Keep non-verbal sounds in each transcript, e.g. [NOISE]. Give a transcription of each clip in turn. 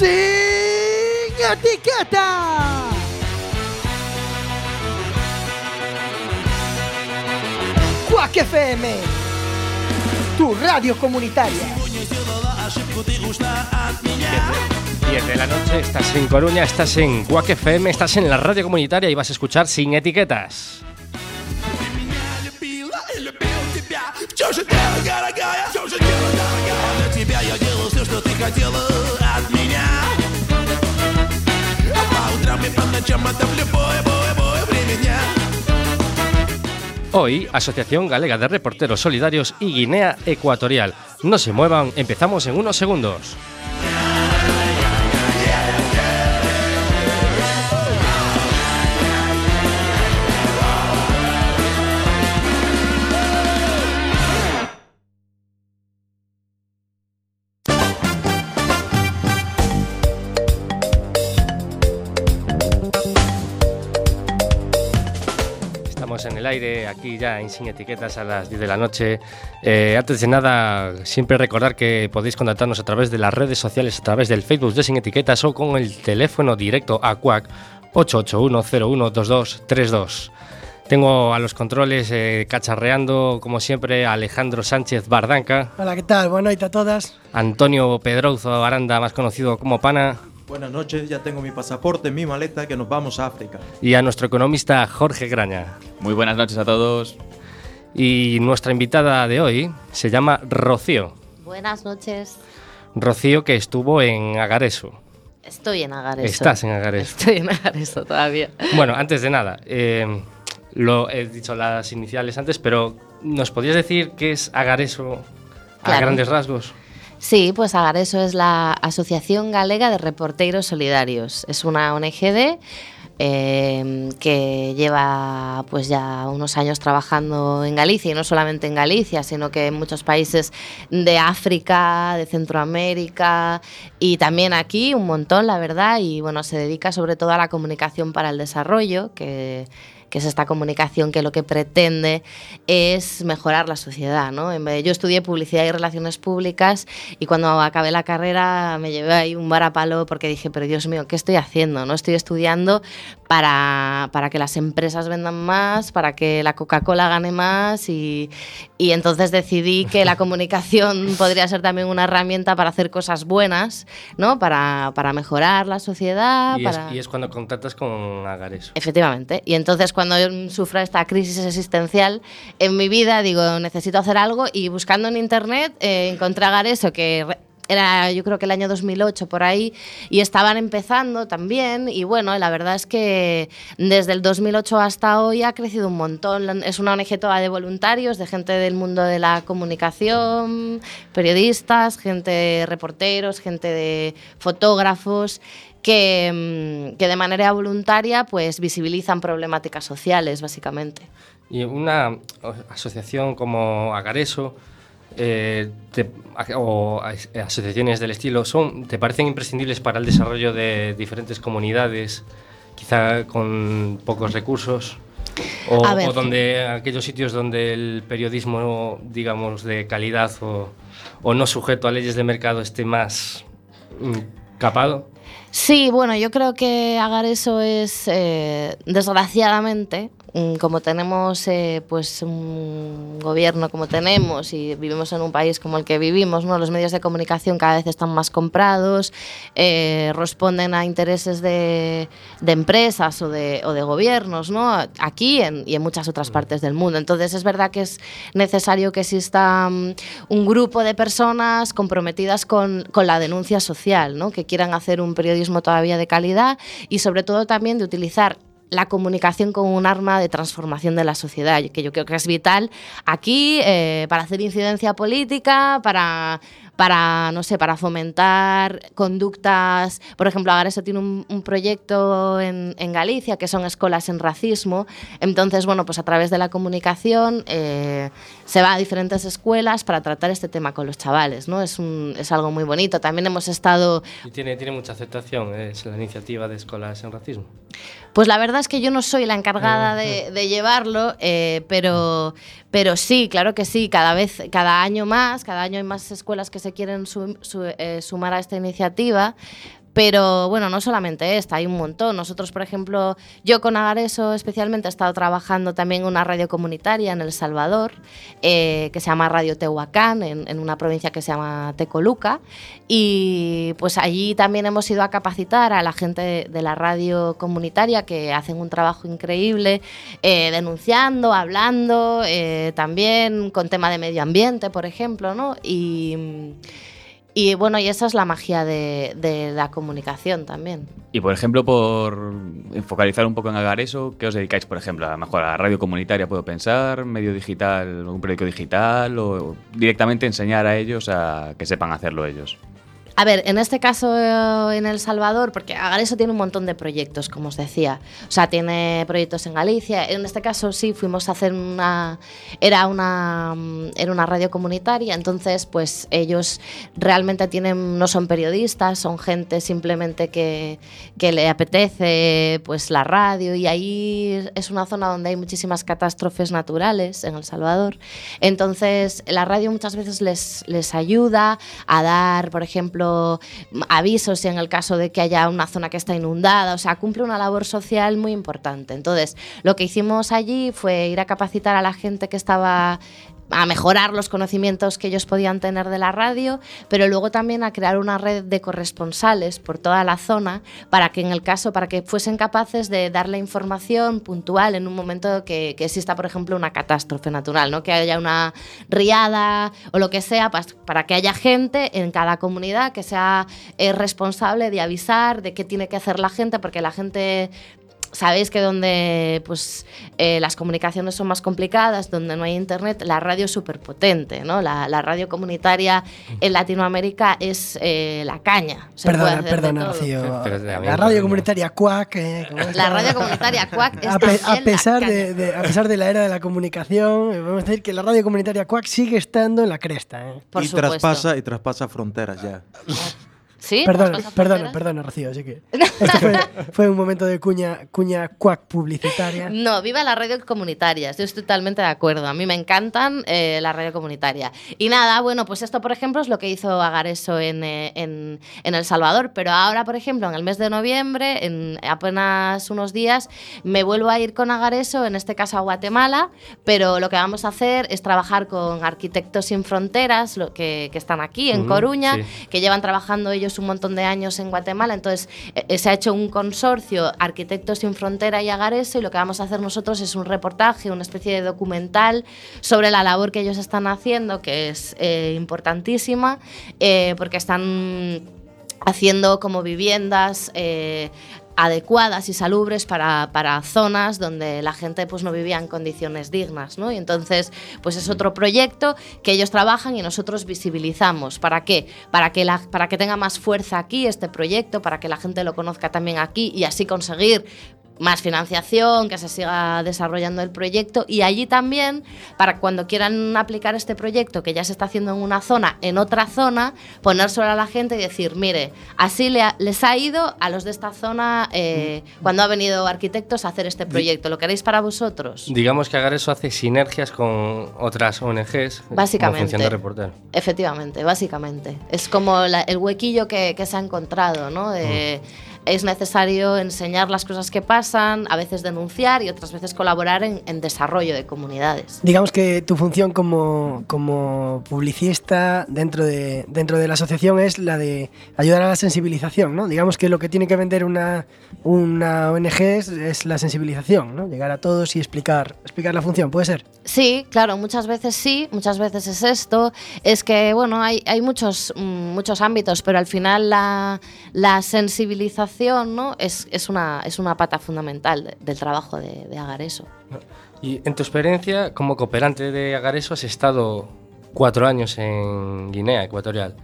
sin etiqueta. Quack FM, tu radio comunitaria. 10 de la noche, estás en Coruña, estás en Quack FM, estás en la radio comunitaria y vas a escuchar sin etiquetas. Все же дело, дорогая, все же дело, дорогая Для тебя я делал все, что ты хотела от меня А по утрам и по ночам это в любое, бое, бое время дня Hoy, Asociación Galega de Reporteros Solidarios y Guinea Ecuatorial. No se muevan, empezamos en unos segundos. Aire, aquí ya en Sin Etiquetas a las 10 de la noche. Eh, antes de nada, siempre recordar que podéis contactarnos a través de las redes sociales, a través del Facebook de Sin Etiquetas o con el teléfono directo a CUAC 881-012232. Tengo a los controles eh, cacharreando, como siempre, a Alejandro Sánchez Bardanca, Hola, ¿qué tal? Buenas noches a todas. Antonio Pedrouzo Aranda, más conocido como Pana, Buenas noches, ya tengo mi pasaporte, mi maleta, que nos vamos a África. y a nuestro economista Jorge Graña. Muy buenas noches a todos. Y nuestra invitada de hoy se llama Rocío. Buenas noches. Rocío que estuvo en Agareso. Estoy en Agareso. Estás en Agareso. Estoy en Agareso todavía. Bueno, antes de nada, eh, lo he dicho las iniciales antes, pero ¿nos podrías decir qué es Agareso a grandes rasgos? Sí, pues Agareso es la Asociación Galega de Reporteiros Solidarios. Es una ONGD eh, que lleva pues ya unos años trabajando en Galicia y no solamente en Galicia, sino que en muchos países de África, de Centroamérica y también aquí un montón, la verdad. Y bueno, se dedica sobre todo a la comunicación para el desarrollo, que que es esta comunicación que lo que pretende es mejorar la sociedad. ¿no? Yo estudié publicidad y relaciones públicas y cuando acabé la carrera me llevé ahí un varapalo porque dije, pero Dios mío, ¿qué estoy haciendo? ¿no? Estoy estudiando para, para que las empresas vendan más, para que la Coca-Cola gane más y, y entonces decidí que la [LAUGHS] comunicación podría ser también una herramienta para hacer cosas buenas, ¿no? para, para mejorar la sociedad. Y es, para... y es cuando contactas con Agareso. Efectivamente. Y entonces cuando yo sufro esta crisis existencial en mi vida, digo, necesito hacer algo y buscando en internet eh, encontré a Gareso que... Era yo creo que el año 2008 por ahí y estaban empezando también y bueno, la verdad es que desde el 2008 hasta hoy ha crecido un montón. Es una ONG toda de voluntarios, de gente del mundo de la comunicación, periodistas, gente reporteros, gente de fotógrafos que, mm, que de manera voluntaria pues visibilizan problemáticas sociales, básicamente. Y una asociación como Agareso eh, te- o as- asociaciones del estilo son, ¿te parecen imprescindibles para el desarrollo de diferentes comunidades, quizá con pocos recursos? O, donde aquellos sitios donde el periodismo, digamos, de calidad o, o no sujeto a leyes de mercado esté más mm, capado? Sí, bueno, yo creo que Agareso es, eh, desgraciadamente, mm, como tenemos eh, pues un gobierno como tenemos y vivimos en un país como el que vivimos, ¿no? los medios de comunicación cada vez están más comprados, eh, responden a intereses de, de empresas o de, o de gobiernos, ¿no? aquí en- y en muchas otras partes del mundo. Entonces es verdad que es necesario que exista mm, un grupo de personas comprometidas con, con la denuncia social, ¿no? que quieran hacer un periodismo todavía de calidad y sobre todo también de utilizar la comunicación como un arma de transformación de la sociedad, que yo creo que es vital aquí eh, para hacer incidencia política, para, para, no sé, para fomentar conductas. Por ejemplo, Agareso tiene un, proyecto en, Galicia que son escuelas en racismo. Entonces, bueno, pues a través de la comunicación eh, se va a diferentes escuelas para tratar este tema con los chavales, ¿no? Es, un, es algo muy bonito. También hemos estado tiene, tiene mucha aceptación, es la iniciativa de Escolas en Racismo. Pues la verdad es que yo no soy la encargada de, de llevarlo, eh, pero, pero sí, claro que sí, cada vez, cada año más, cada año hay más escuelas que se quieren su- su- eh, sumar a esta iniciativa. Pero bueno, no solamente esta, hay un montón. Nosotros, por ejemplo, yo con Agareso especialmente he estado trabajando también en una radio comunitaria en El Salvador, eh, que se llama Radio Tehuacán, en, una provincia que se llama Tecoluca. Y pues allí también hemos ido a capacitar a la gente de, de la radio comunitaria que hacen un trabajo increíble, eh, denunciando, hablando, eh, también con tema de medio ambiente, por ejemplo, ¿no? Y, y bueno, y esa es la magia de, la comunicación también. Y por ejemplo, por focalizar un poco en Agareso, ¿qué os dedicáis, por ejemplo? A lo mejor a radio comunitaria, puedo pensar, medio digital, un periódico digital, o directamente enseñar a ellos a que sepan hacerlo ellos. A ver, en este caso eh, en El Salvador, porque Agareso tiene un montón de proyectos, como os decía. O sea, tiene proyectos en Galicia. En este caso sí, fuimos a hacer una... Era una, mm, era una radio comunitaria, entonces pues ellos realmente tienen, no son periodistas, son gente simplemente que, que le apetece pues la radio y ahí es una zona donde hay muchísimas catástrofes naturales en El Salvador. Entonces la radio muchas veces les, les ayuda a dar, por ejemplo, avisos en el caso de que haya una zona que está inundada, o sea, cumple una labor social muy importante. Entonces, lo que hicimos allí fue ir a capacitar a la gente que estaba a mejorar los conocimientos que ellos podían tener de la radio, pero luego también a crear una red de corresponsales por toda la zona para que en el caso, para que fuesen capaces de dar la información puntual en un momento que, que exista, por ejemplo, una catástrofe natural, ¿no? que haya una riada o lo que sea, para que haya gente en cada comunidad que sea eh, responsable de avisar de qué tiene que hacer la gente, porque la gente Sabéis que donde pues, eh, las comunicaciones son más complicadas, donde no hay internet, la radio es súper potente. ¿no? La, la radio comunitaria en Latinoamérica es eh, la caña. Se puede Perdona, hacer de perdona. Rocío. Mí [LAUGHS] La radio comunitaria Quack. eh, La radio comunitaria Quack es a, pe- a pesar caña. de, de- a pesar de la era de la comunicación, eh, vamos a decir que la radio comunitaria Quack sigue estando en la cresta. eh. Por y supuesto. traspasa y traspasa fronteras ya. [LAUGHS] ¿Sí? Perdona, ¿Traspasa perdona, perdona, Rocío. Así que [LAUGHS] esto fue, fue un momento de cuña, cuña Quack publicitaria. No, viva la radio comunitaria, estoy totalmente de acuerdo. A mí me encantan eh, la radio comunitaria. Y nada, bueno, pues esto, por ejemplo, es lo que hizo Agareso en, eh, en, en El Salvador. Pero ahora, por ejemplo, en el mes de noviembre, en apenas unos días, me vuelvo a ir con Agareso, en este caso a Guatemala. Pero lo que vamos a hacer es trabajar con Arquitectos Sin Fronteras, lo que, que están aquí, en Coruña, sí. que llevan trabajando ellos un montón de años en Guatemala. Entonces, eh, se ha hecho un consorcio Arquitectos Sin Frontera y Agareso y lo que vamos a hacer nosotros es un reportaje, una especie de documental sobre la labor que ellos están haciendo, que es eh, importantísima, eh, porque están haciendo como viviendas eh, adecuadas y salubres para, para zonas donde la gente pues no vivía en condiciones dignas, ¿no? Y entonces, pues es otro proyecto que ellos trabajan y nosotros visibilizamos. ¿Para qué? Para que, la, para que tenga más fuerza aquí este proyecto, para que la gente lo conozca también aquí y así conseguir más financiación, que se siga desarrollando el proyecto y allí también, para cuando quieran aplicar este proyecto que ya se está haciendo en una zona, en otra zona, ponérselo a la gente y decir, mire, así le ha- les ha ido a los de esta zona eh, cuando ha venido arquitectos a hacer este proyecto. ¿Lo queréis para vosotros? Digamos que Agareso hace sinergias con otras ONGs Básicamente. como función de reportero. Efectivamente, básicamente. Es como la- el huequillo que, que se ha encontrado, ¿no? De, Es necesario enseñar las cosas que pasan, a veces denunciar y otras veces colaborar en, en desarrollo de comunidades. Digamos que tu función como, como publicista dentro de, dentro de la asociación es la de ayudar a la sensibilización, ¿no? Digamos que lo que tiene que vender una, una ONG es, es la sensibilización, ¿no? Llegar a todos y explicar, explicar la función, ¿puede ser? Sí, claro, muchas veces sí, muchas veces es esto. Es que, bueno, hay, hay muchos, mm, muchos ámbitos, pero al final la, la sensibilización ¿no? es, es, una, es una pata fundamental de- del trabajo de, de Agareso. Y en tu experiencia como cooperante de Agareso has estado cuatro años en Guinea Ecuatorial.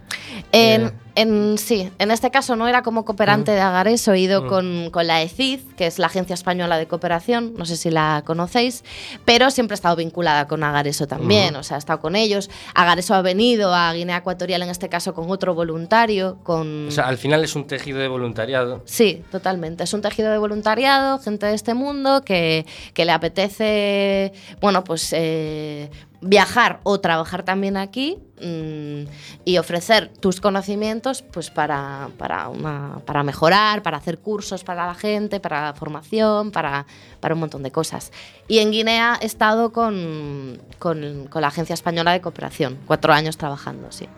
En, en- sí, en este caso no era como cooperante de Agareso, he ido Mm. con, con la ECID, que es la Agencia Española de Cooperación, no sé si la conocéis, pero siempre he estado vinculada con Agareso también, o sea, he estado con ellos. Agareso ha venido a Guinea Ecuatorial, en este caso con otro voluntario, con... O sea, al final es un tejido de voluntariado. Sí, totalmente. Es un tejido de voluntariado, gente de este mundo que, que le apetece, bueno, pues eh, viajar o trabajar también aquí mm, y ofrecer tus conocimientos pues para, para, una- para mejorar, para hacer cursos para la gente, para formación, para, para un montón de cosas. Y en Guinea he estado con, con, con la Agencia Española de Cooperación, cuatro años trabajando, sí.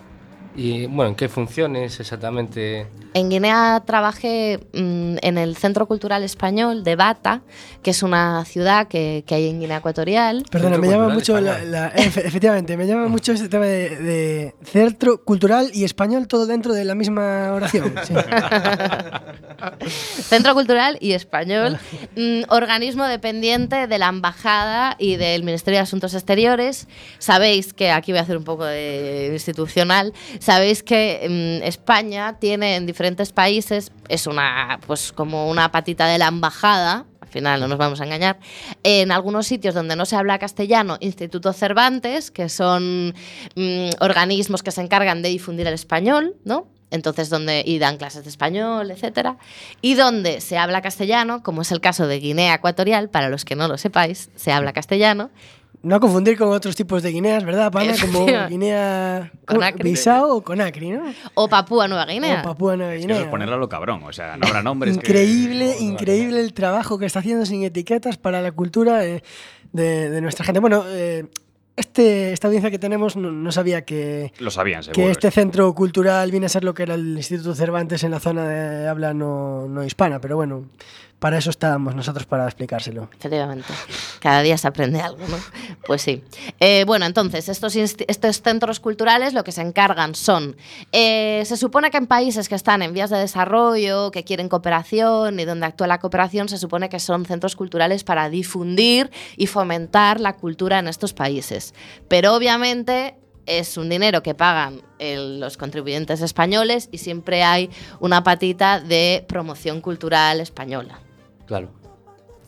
Y bueno, ¿en qué funciones exactamente? En Guinea trabajé mm, en el Centro Cultural Español de Bata, que es una ciudad que, que hay en Guinea Ecuatorial. Perdona, Centro me llama mucho la, efe- efectivamente, me llama [LAUGHS] mucho este tema de, de centro cultural y español todo dentro de la misma oración. sí. [LAUGHS] Centro Cultural y Español, mm, organismo dependiente de la Embajada y del Ministerio de Asuntos Exteriores. Sabéis que, aquí voy a hacer un poco de institucional, sabéis que mm, España tiene en diferentes países, es una, pues como una patita de la Embajada, al final no nos vamos a engañar, en algunos sitios donde no se habla castellano, Instituto Cervantes, que son mm, organismos que se encargan de difundir el español, ¿no? Entonces, donde y dan clases de español, etcétera, y donde se habla castellano, como es el caso de Guinea Ecuatorial, para los que no lo sepáis, se habla castellano. No confundir con otros tipos de Guineas, ¿verdad, Pana? Como. Guinea. Bissau o Conakry, ¿no? O Papúa Nueva Guinea. O Papúa Nueva Es que eso Guinea. ponerlo a lo cabrón, o sea, no habrá nombres. que- Increíble, increíble el trabajo que está haciendo sin etiquetas para la cultura de, de nuestra gente. Bueno, eh, este, esta audiencia que tenemos no, no sabía que, Lo sabían, seguro. que este centro cultural viene a ser lo que era el Instituto Cervantes en la zona de habla no, no hispana, pero bueno, para eso estábamos nosotros para explicárselo. Efectivamente. Cada día se aprende algo, ¿no? Pues sí. Eh, bueno, entonces, estos, estos centros culturales lo que se encargan son. eh, se supone que en países que están en vías de desarrollo, que quieren cooperación y donde actúa la cooperación, se supone que son centros culturales para difundir y fomentar la cultura en estos países. Pero obviamente. Es un dinero que pagan los contribuyentes españoles y siempre hay una patita de promoción cultural española. Claro.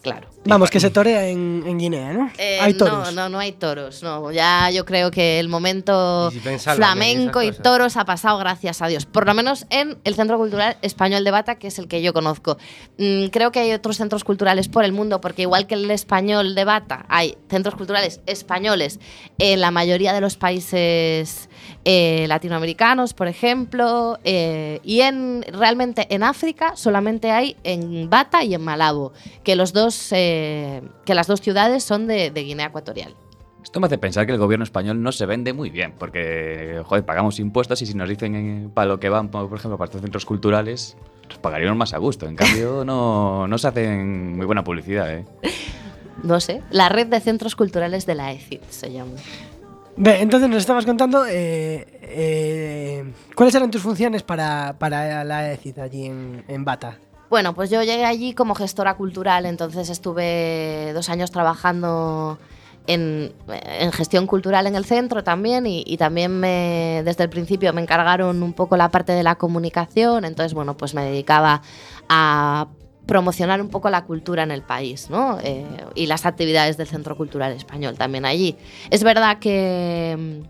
Claro. Vamos, que se torea en, en Guinea, ¿no? Eh, Hay toros. No, no, no hay toros. No, ya yo creo que el momento Y si flamenco y cosas. toros ha pasado gracias a Dios. Por lo menos en el Centro Cultural Español de Bata, que es el que yo conozco. Mm, creo que hay otros centros culturales por el mundo, porque igual que el español de Bata, hay centros culturales españoles en la mayoría de los países eh, latinoamericanos, por ejemplo, eh, y en realmente en África solamente hay en Bata y en Malabo, que los dos, eh, que las dos ciudades son de, de Guinea Ecuatorial. Esto me hace pensar que el gobierno español no se vende muy bien, porque, joder, pagamos impuestos y si nos dicen eh, para lo que van, por por ejemplo, para estos centros culturales, nos pagaríamos más a gusto. En cambio, [LAUGHS] no, no se hacen muy buena publicidad, ¿eh? No sé, la red de centros culturales de la ECID se llama. Ve, entonces nos estabas contando eh, eh, cuáles eran tus funciones para, para la ECID allí en, en Bata. Bueno, pues yo llegué allí como gestora cultural, entonces estuve dos años trabajando en, gestión cultural en el centro también y, y también me, desde el principio me encargaron un poco la parte de la comunicación, entonces bueno, pues me dedicaba a promocionar un poco la cultura en el país ¿no? Eh, y las actividades del Centro Cultural Español también allí. Es verdad que...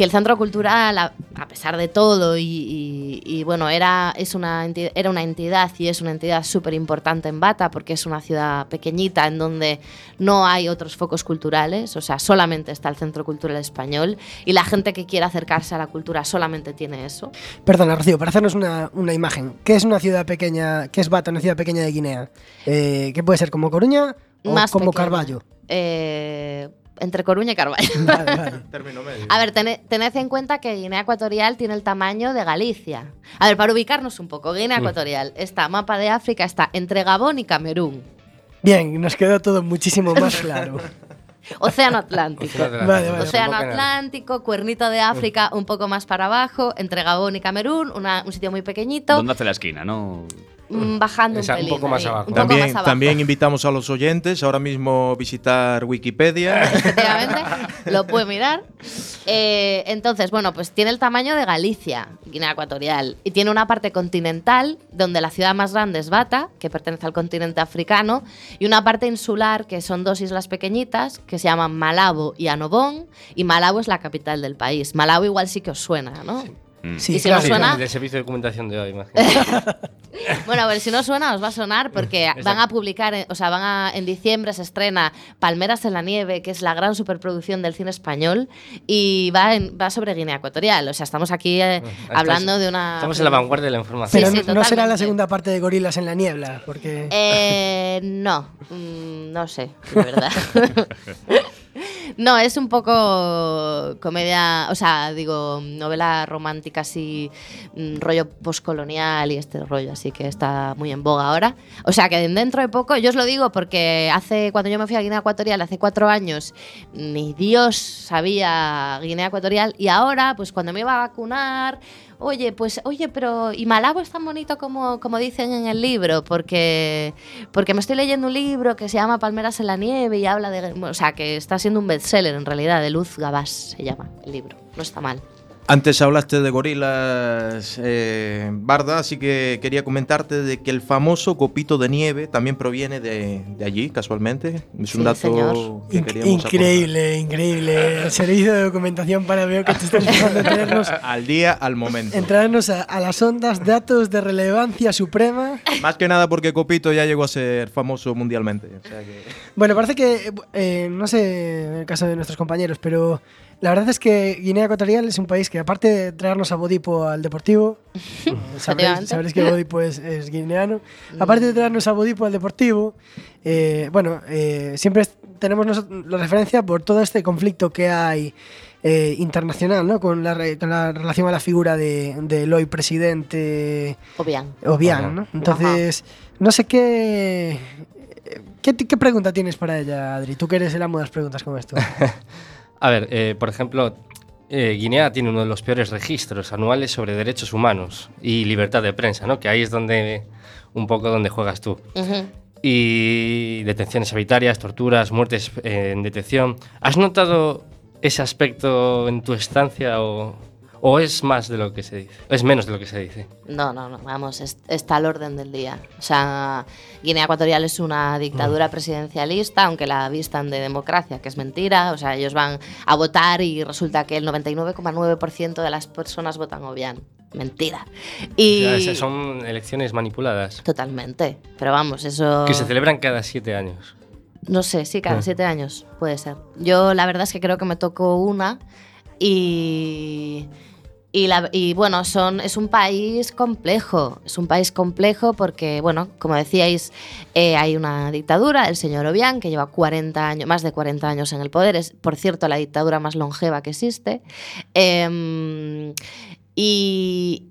que el centro cultural, a, a pesar de todo, y, y- y, bueno, era, es una enti- era una entidad y es una entidad súper importante en Bata porque es una ciudad pequeñita en donde no hay otros focos culturales, o sea, solamente está el Centro Cultural Español y la gente que quiera acercarse a la cultura solamente tiene eso. Perdona, Rocío, para hacernos una, una imagen. ¿Qué es una ciudad pequeña, qué es Bata, una ciudad pequeña de Guinea? Eh, ¿Qué puede ser, como Coruña o Más como pequeña. Carballo? Eh, entre Coruña y Carvalho. [LAUGHS] Vale, vale. Término medio. A ver, tene- tened en cuenta que Guinea Ecuatorial tiene el tamaño de Galicia. A ver, para ubicarnos un poco, Guinea Ecuatorial está, mapa de África, está entre Gabón y Camerún. Bien, nos quedó todo muchísimo más [LAUGHS] claro. Océano Atlántico. Vale, vale. Océano. Atlántico, cuernito de África, un poco más para abajo, entre Gabón y Camerún, una- un sitio muy pequeñito, ¿Dónde hace la esquina, no? Mm, bajando Esa, un un pelín. poco más ahí, abajo. un poco También, más abajo. también invitamos a los oyentes ahora mismo visitar Wikipedia. [LAUGHS] efectivamente, lo puede mirar. Eh, entonces, bueno, pues tiene el tamaño de Galicia, Guinea Ecuatorial, y tiene una parte continental, donde la ciudad más grande es Bata, que pertenece al continente africano, y una parte insular, que son dos islas pequeñitas, que se llaman Malabo y Anobón, y Malabo es la capital del país. Malabo igual sí que os suena, ¿no? Mm. Sí, Y si claro. no suena- Del servicio de documentación de hoy, imagínate. [LAUGHS] Bueno, a ver, si no suena, os va a sonar porque van a publicar, o sea, van a, en diciembre se estrena Palmeras en la Nieve, que es la gran superproducción del cine español, y va, en- va sobre Guinea Ecuatorial. O sea, estamos aquí eh, hablando de una. Estamos en la vanguardia de la información. Pero sí, no- no será la segunda parte de Gorilas en la Niebla, porque... Eh, no, mm, no sé, de verdad. [LAUGHS] no, es un poco comedia, o sea, digo, novela romántica así, mm, rollo postcolonial y este rollo, así que está muy en boga ahora. O sea, que dentro de poco, yo os lo digo porque hace, cuando yo me fui a Guinea Ecuatorial, hace cuatro años, ni Dios sabía Guinea Ecuatorial y ahora, pues cuando me iba a vacunar, Oye, pues, oye, pero ¿y Malabo es tan bonito como, como dicen en el libro? Porque, porque me estoy leyendo un libro que se llama Palmeras en la nieve y habla de... O sea, que está siendo un bestseller en realidad, de Luz Gabás se llama el libro. No está mal. Antes hablaste de gorilas, eh, Barda, así que quería comentarte de que el famoso copito de nieve también proviene de, de allí, casualmente. Es un Sí, dato señor. que In- queríamos increíble, increíble. El servicio de documentación para veo que te estás a traernos. Al día, al momento. en traernos a, a las ondas datos de relevancia suprema. Más que nada porque Copito ya llegó a ser famoso mundialmente. o sea que- Bueno, parece que, eh, no sé en el caso de nuestros compañeros, pero la verdad es que Guinea Ecuatorial es un país que aparte de traernos a Bodipo al Deportivo, [LAUGHS] eh, sabréis, sabréis que Bodipo es, es guineano, aparte de traernos a Bodipo al Deportivo, eh, bueno, eh, siempre tenemos la referencia por todo este conflicto que hay eh, internacional, ¿no? Con la, re- con la relación a la figura de, del hoy presidente O bien. Obiang, ¿no? Entonces, no sé qué, qué. ¿Qué pregunta tienes para ella, Adri? Tú que eres el amo de las preguntas como esto. [LAUGHS] A ver, eh, por ejemplo, eh, Guinea tiene uno de los peores registros anuales sobre derechos humanos y libertad de prensa, ¿no? Que ahí es donde un poco donde juegas tú. Y detenciones arbitrarias, torturas, muertes eh, en detención. ¿Has notado ese aspecto en tu estancia o, o es más de lo que se dice? Es menos de lo que se dice. No, no, no, vamos, es- está al orden del día. O sea, Guinea Ecuatorial es una dictadura presidencialista, aunque la vistan de democracia, que es mentira. O sea, ellos van a votar y resulta que el 99,9% de las personas votan Obiang. Mentira. Y... O sea, son elecciones manipuladas Totalmente. Pero vamos, eso... que se celebran cada siete años. No sé, sí, cada Ah. siete años puede ser. Yo la verdad es que creo que me tocó una y... Y, bueno, son, es un país complejo, es un país complejo porque, bueno, como decíais, eh, hay una dictadura, el señor Obiang, que lleva 40 años, más de 40 años en el poder, es, por cierto, la dictadura más longeva que existe. Em, y,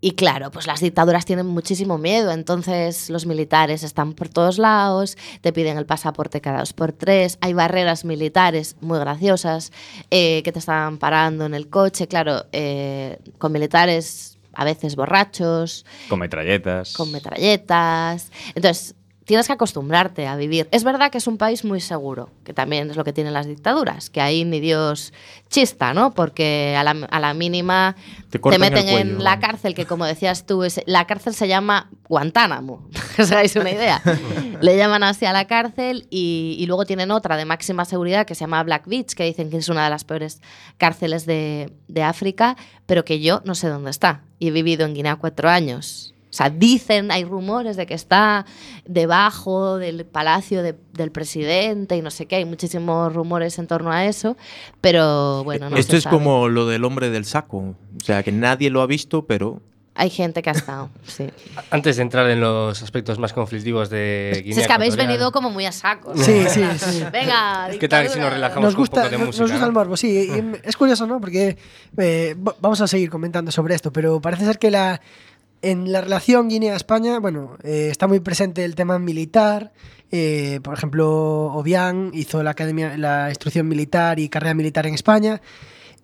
y claro, pues las dictaduras tienen muchísimo miedo, entonces los militares están por todos lados, te piden el pasaporte cada dos por tres, hay barreras militares muy graciosas eh, que te están parando en el coche, claro, eh, con militares a veces borrachos, Con metralletas. con metralletas. Entonces, tienes que acostumbrarte a vivir. Es verdad que es un país muy seguro, que también es lo que tienen las dictaduras, que ahí ni Dios chista, ¿no? Porque a la, a la mínima Te te, meten en la cárcel, que como decías tú, es- la cárcel se llama Guantánamo, [LAUGHS] os hagáis una idea. [LAUGHS] Le llaman así a la cárcel y, y luego tienen otra de máxima seguridad que se llama Black Beach, que dicen que es una de las peores cárceles de, de África, pero que yo no sé dónde está. Y he vivido en Guinea cuatro años. O sea, dicen, hay rumores de que está debajo del palacio de- del presidente y no sé qué, hay muchísimos rumores en torno a eso, pero bueno, no Esto se es sabe. como lo del hombre del saco. O sea, que nadie lo ha visto, pero Hay gente que ha estado, sí. Antes de entrar en los aspectos más conflictivos de Guinea Si es que habéis venido como muy a saco. ¿no? Sí, sí, sí. [LAUGHS] Venga, ¿Qué tal si nos relajamos Nos con un gusta, poco de nos- música? nos gusta el morbo, sí. y [LAUGHS] es curioso, ¿no? Porque eh, va- vamos a seguir comentando sobre esto, pero parece ser que la, en la relación Guinea-España, bueno, eh, está muy presente el tema militar. eh, por ejemplo, Obiang hizo la academia, la instrucción militar y carrera militar en España.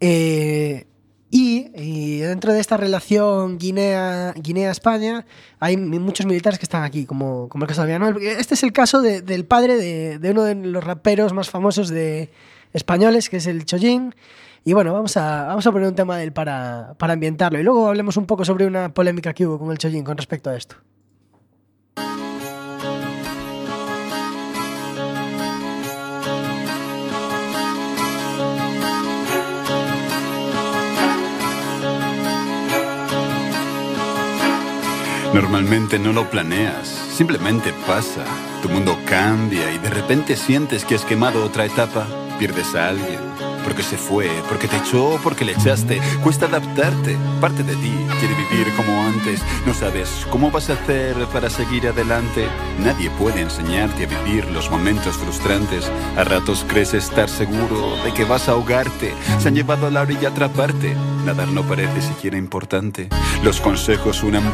eh, y, y dentro de esta relación Guinea- Guinea-España hay mi- muchos militares que están aquí, como, como el caso de Villanueva. Este es el caso de- del padre de, de uno de los raperos más famosos de españoles, que es el Chollín. Y bueno, vamos a, vamos a poner un tema de él para, para ambientarlo. Y luego hablemos un poco sobre una polémica que hubo con el Chollín con respecto a esto. Normalmente no lo planeas, simplemente pasa. Tu mundo cambia y de repente sientes que has quemado otra etapa, pierdes a alguien. Porque se fue, porque te echó, porque le echaste. Cuesta adaptarte. Parte de ti quiere vivir como antes. No sabes cómo vas a hacer para seguir adelante. Nadie puede enseñarte a vivir los momentos frustrantes. A ratos crees estar seguro de que vas a ahogarte. Se han llevado a la orilla a atraparte. Nadar no parece siquiera importante. Los consejos suenan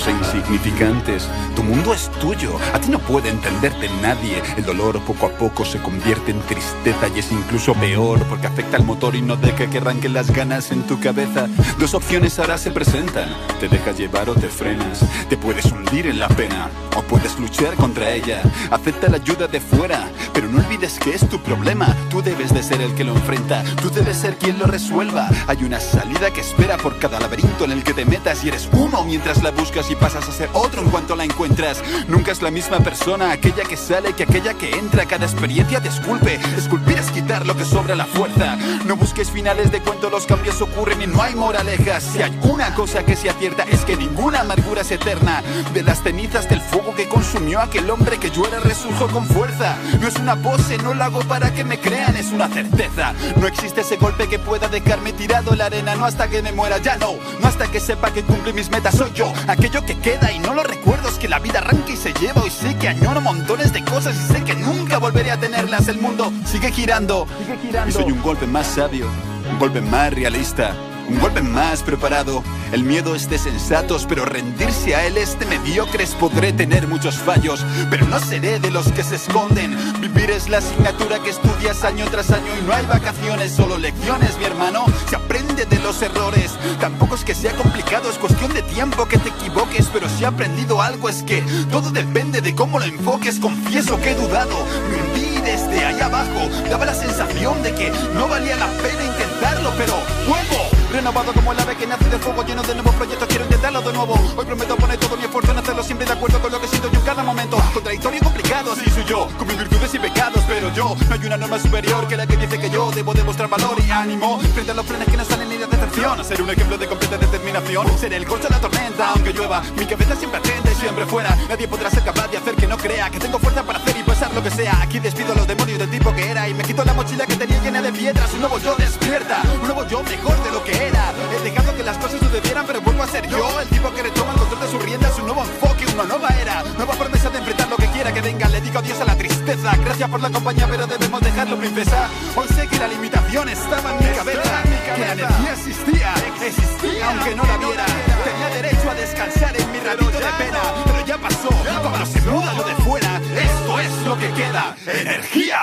vacíos e insignificantes. Tu mundo es tuyo. A ti no puede entenderte nadie. El dolor poco a poco se convierte en tristeza y es incluso peor porque afecta al motor y no deja que arranquen las ganas en tu cabeza. Dos opciones ahora se presentan. Te dejas llevar o te frenas. Te puedes hundir en la pena o puedes luchar contra ella. Acepta la ayuda de fuera, pero no olvides que es tu problema. Tú debes de ser el que lo enfrenta. Tú debes ser quien lo resuelva. Hay una salida que espera por cada laberinto en el que te metas y eres uno mientras la buscas y pasas a ser otro en cuanto la encuentras. Nunca es la misma persona, aquella que sale que aquella que entra. Cada experiencia te esculpe. Esculpir es quitar lo que sobra la fuerza. No busques finales de cuento, los cambios ocurren y no hay moralejas. Si hay una cosa que se acierta es que ninguna amargura es eterna. De las cenizas del fuego que consumió aquel hombre que yo era resurjo con fuerza. No es una pose, no lo hago para que me crean, es una certeza. No existe ese golpe que pueda dejarme tirado en la arena, no hasta que me muera, ya no. No hasta que sepa que cumplí mis metas, soy yo. Aquello que queda y no lo recuerdo es que la vida arranca y se lleva. Hoy sé que añoro montones de cosas y sé que nunca volveré a tenerlas. El mundo sigue girando, sigue girando. Y soy un golpe más sabio, un golpe más realista, un golpe más preparado. El miedo es de sensatos, pero rendirse a él es de mediocres. Podré tener muchos fallos, pero no seré de los que se esconden. Vivir es la asignatura que estudias año tras año y no hay vacaciones, solo lecciones, mi hermano. Se aprende de los errores. Tampoco es que sea complicado, es cuestión de tiempo que te equivoques, pero si he aprendido algo es que todo depende de cómo lo enfoques. Confieso que he dudado, me hundí desde ahí abajo. Daba la sensación de que no valía la pena intentarlo, pero vuelvo. Renovado como el ave que nace del fuego lleno de nuevos proyectos, quiero intentarlo de nuevo. Hoy prometo poner todo mi esfuerzo en hacerlo siempre de acuerdo con lo que siento yo en cada momento. Contradictorio y complicado, así soy yo, con mis virtudes y pecados, pero yo no hay una norma superior que la que dice que yo debo demostrar valor y ánimo frente a los planes que no salen ni de decepción. Ser un ejemplo de completa determinación, ser el coche de la tormenta, aunque llueva. Mi cabeza siempre atenta y siempre fuera. Nadie podrá ser capaz de hacer que no crea que tengo fuerza para hacer y pasar lo que sea. Aquí despido a los demonios del tipo que era y me quito la mochila que tenía llena de piedras. Un nuevo yo despierta, un nuevo yo mejor de lo que era. He dejado que las cosas sucedieran, pero vuelvo a ser yo, el tipo que retoma el control de sus riendas, un nuevo enfoque, una nueva era, nueva promesa de enfrentar lo que quiera que venga. Le digo adiós a la tristeza, gracias por la compañía, pero debemos dejarlo, princesa. Hoy sé que la limitación estaba en mi cabeza, que la energía existía, existía aunque no la viera. Tenía derecho a descansar en mi ratito de pena, pero ya pasó. Cuando se muda lo de fuera, esto es lo que queda, energía.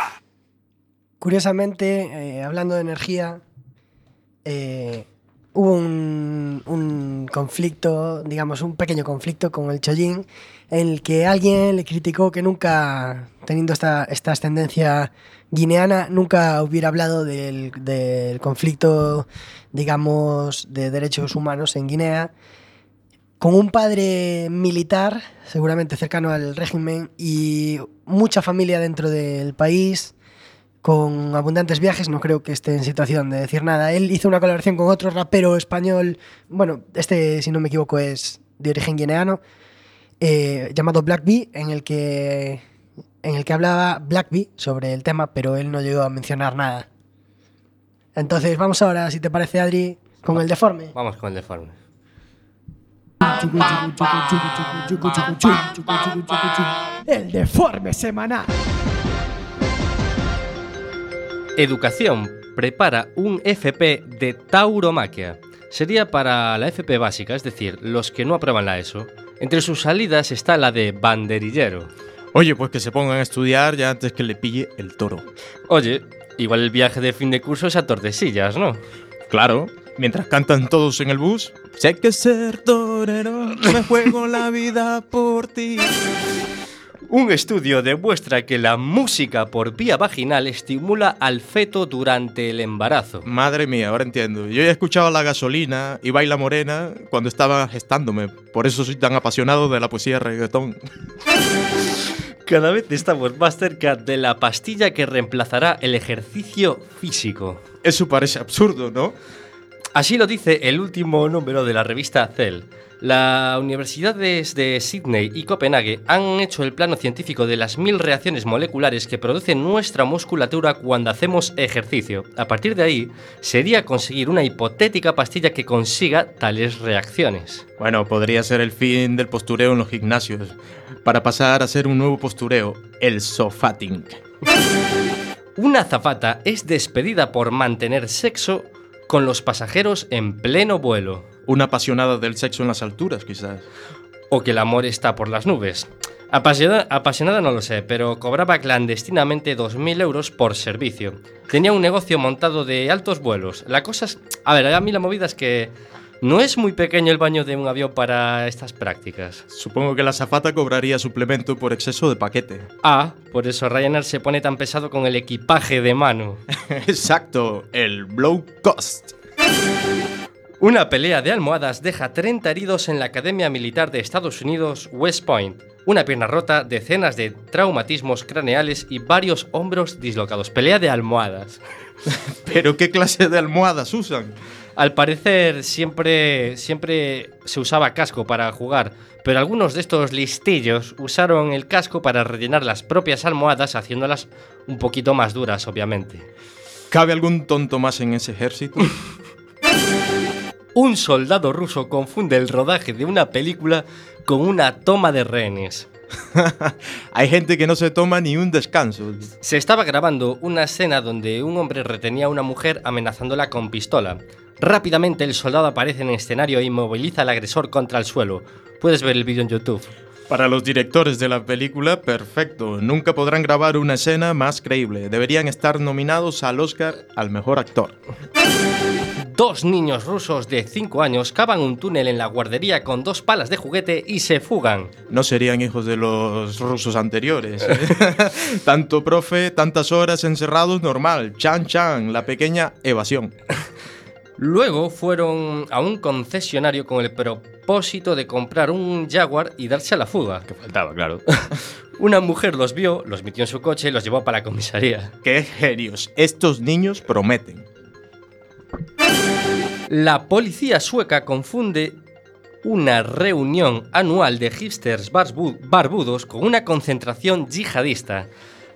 Curiosamente, eh, hablando de energía, eh, hubo un, conflicto, digamos, un pequeño conflicto con el Chojin, en el que alguien le criticó que nunca, teniendo esta, esta ascendencia guineana, nunca hubiera hablado del, del conflicto, digamos, de derechos humanos en Guinea, con un padre militar, seguramente cercano al régimen, y mucha familia dentro del país, con abundantes viajes, no creo que esté en situación de decir nada. Él hizo una colaboración con otro rapero español, bueno, este, si no me equivoco, es de origen guineano, eh, llamado Black Bee, en el que en el que hablaba Black Bee sobre el tema, pero él no llegó a mencionar nada. Entonces, vamos ahora, si te parece, Adri, con el deforme. Vamos con el deforme. El deforme semanal. Educación prepara un FP de tauromaquia. Sería para la FP básica, es decir, los que no aprueban la ESO. Entre sus salidas está la de banderillero. Oye, pues que se pongan a estudiar ya antes que le pille el toro. Oye, igual el viaje de fin de curso es a Tordesillas, ¿no? Claro, mientras cantan todos en el bus. Sé que ser torero, me juego la vida por ti. Un estudio demuestra que la música por vía vaginal estimula al feto durante el embarazo. Madre mía, ahora entiendo. Yo ya he escuchado la gasolina y baila morena cuando estaba gestándome. Por eso soy tan apasionado de la poesía reggaetón. Cada vez estamos más cerca de la pastilla que reemplazará el ejercicio físico. Eso parece absurdo, ¿no? Así lo dice el último número de la revista Cell. Las universidades de Sydney y Copenhague han hecho el plano científico de las mil reacciones moleculares que produce nuestra musculatura cuando hacemos ejercicio. A partir de ahí, sería conseguir una hipotética pastilla que consiga tales reacciones. Bueno, podría ser el fin del postureo en los gimnasios, para pasar a ser un nuevo postureo, el sofating. Una azafata es despedida por mantener sexo con los pasajeros en pleno vuelo. Una apasionada del sexo en las alturas, quizás. o que el amor está por las nubes. Apasionada, apasionada no lo sé, pero cobraba clandestinamente 2.000 euros por servicio. Tenía un negocio montado de altos vuelos. La cosa es... A ver, a mí la movida es que no es muy pequeño el baño de un avión para estas prácticas. Supongo que la azafata cobraría suplemento por exceso de paquete. Ah, por eso Ryanair se pone tan pesado con el equipaje de mano. [LAUGHS] Exacto, el blow cost. Una pelea de almohadas deja 30 heridos en la Academia Militar de Estados Unidos, West Point. Una pierna rota, decenas de traumatismos craneales y varios hombros dislocados. Pelea de almohadas. [LAUGHS] Pero ¿qué clase de almohadas usan? Al parecer siempre, siempre se usaba casco para jugar, pero algunos de estos listillos usaron el casco para rellenar las propias almohadas, haciéndolas un poquito más duras, obviamente. ¿Cabe algún tonto más en ese ejército? [LAUGHS] Un soldado ruso confunde el rodaje de una película con una toma de rehenes. [LAUGHS] Hay gente que no se toma ni un descanso. Se estaba grabando una escena donde un hombre retenía a una mujer amenazándola con pistola. Rápidamente el soldado aparece en el escenario e inmoviliza al agresor contra el suelo. Puedes ver el vídeo en YouTube. Para los directores de la película, perfecto. Nunca podrán grabar una escena más creíble. Deberían estar nominados al Oscar al mejor actor. Dos niños rusos de 5 años cavan un túnel en la guardería con dos palas de juguete y se fugan. No serían hijos de los rusos anteriores. ¿eh? [LAUGHS] Tanto profe, tantas horas encerrados, normal. Chan chan, la pequeña evasión. Luego fueron a un concesionario con el propósito de comprar un Jaguar y darse a la fuga. Que faltaba, claro. [LAUGHS] Una mujer los vio, los metió en su coche y los llevó para la comisaría. ¡Qué genios! Estos niños prometen. La policía sueca confunde una reunión anual de hipsters barbu- barbudos con una concentración yihadista.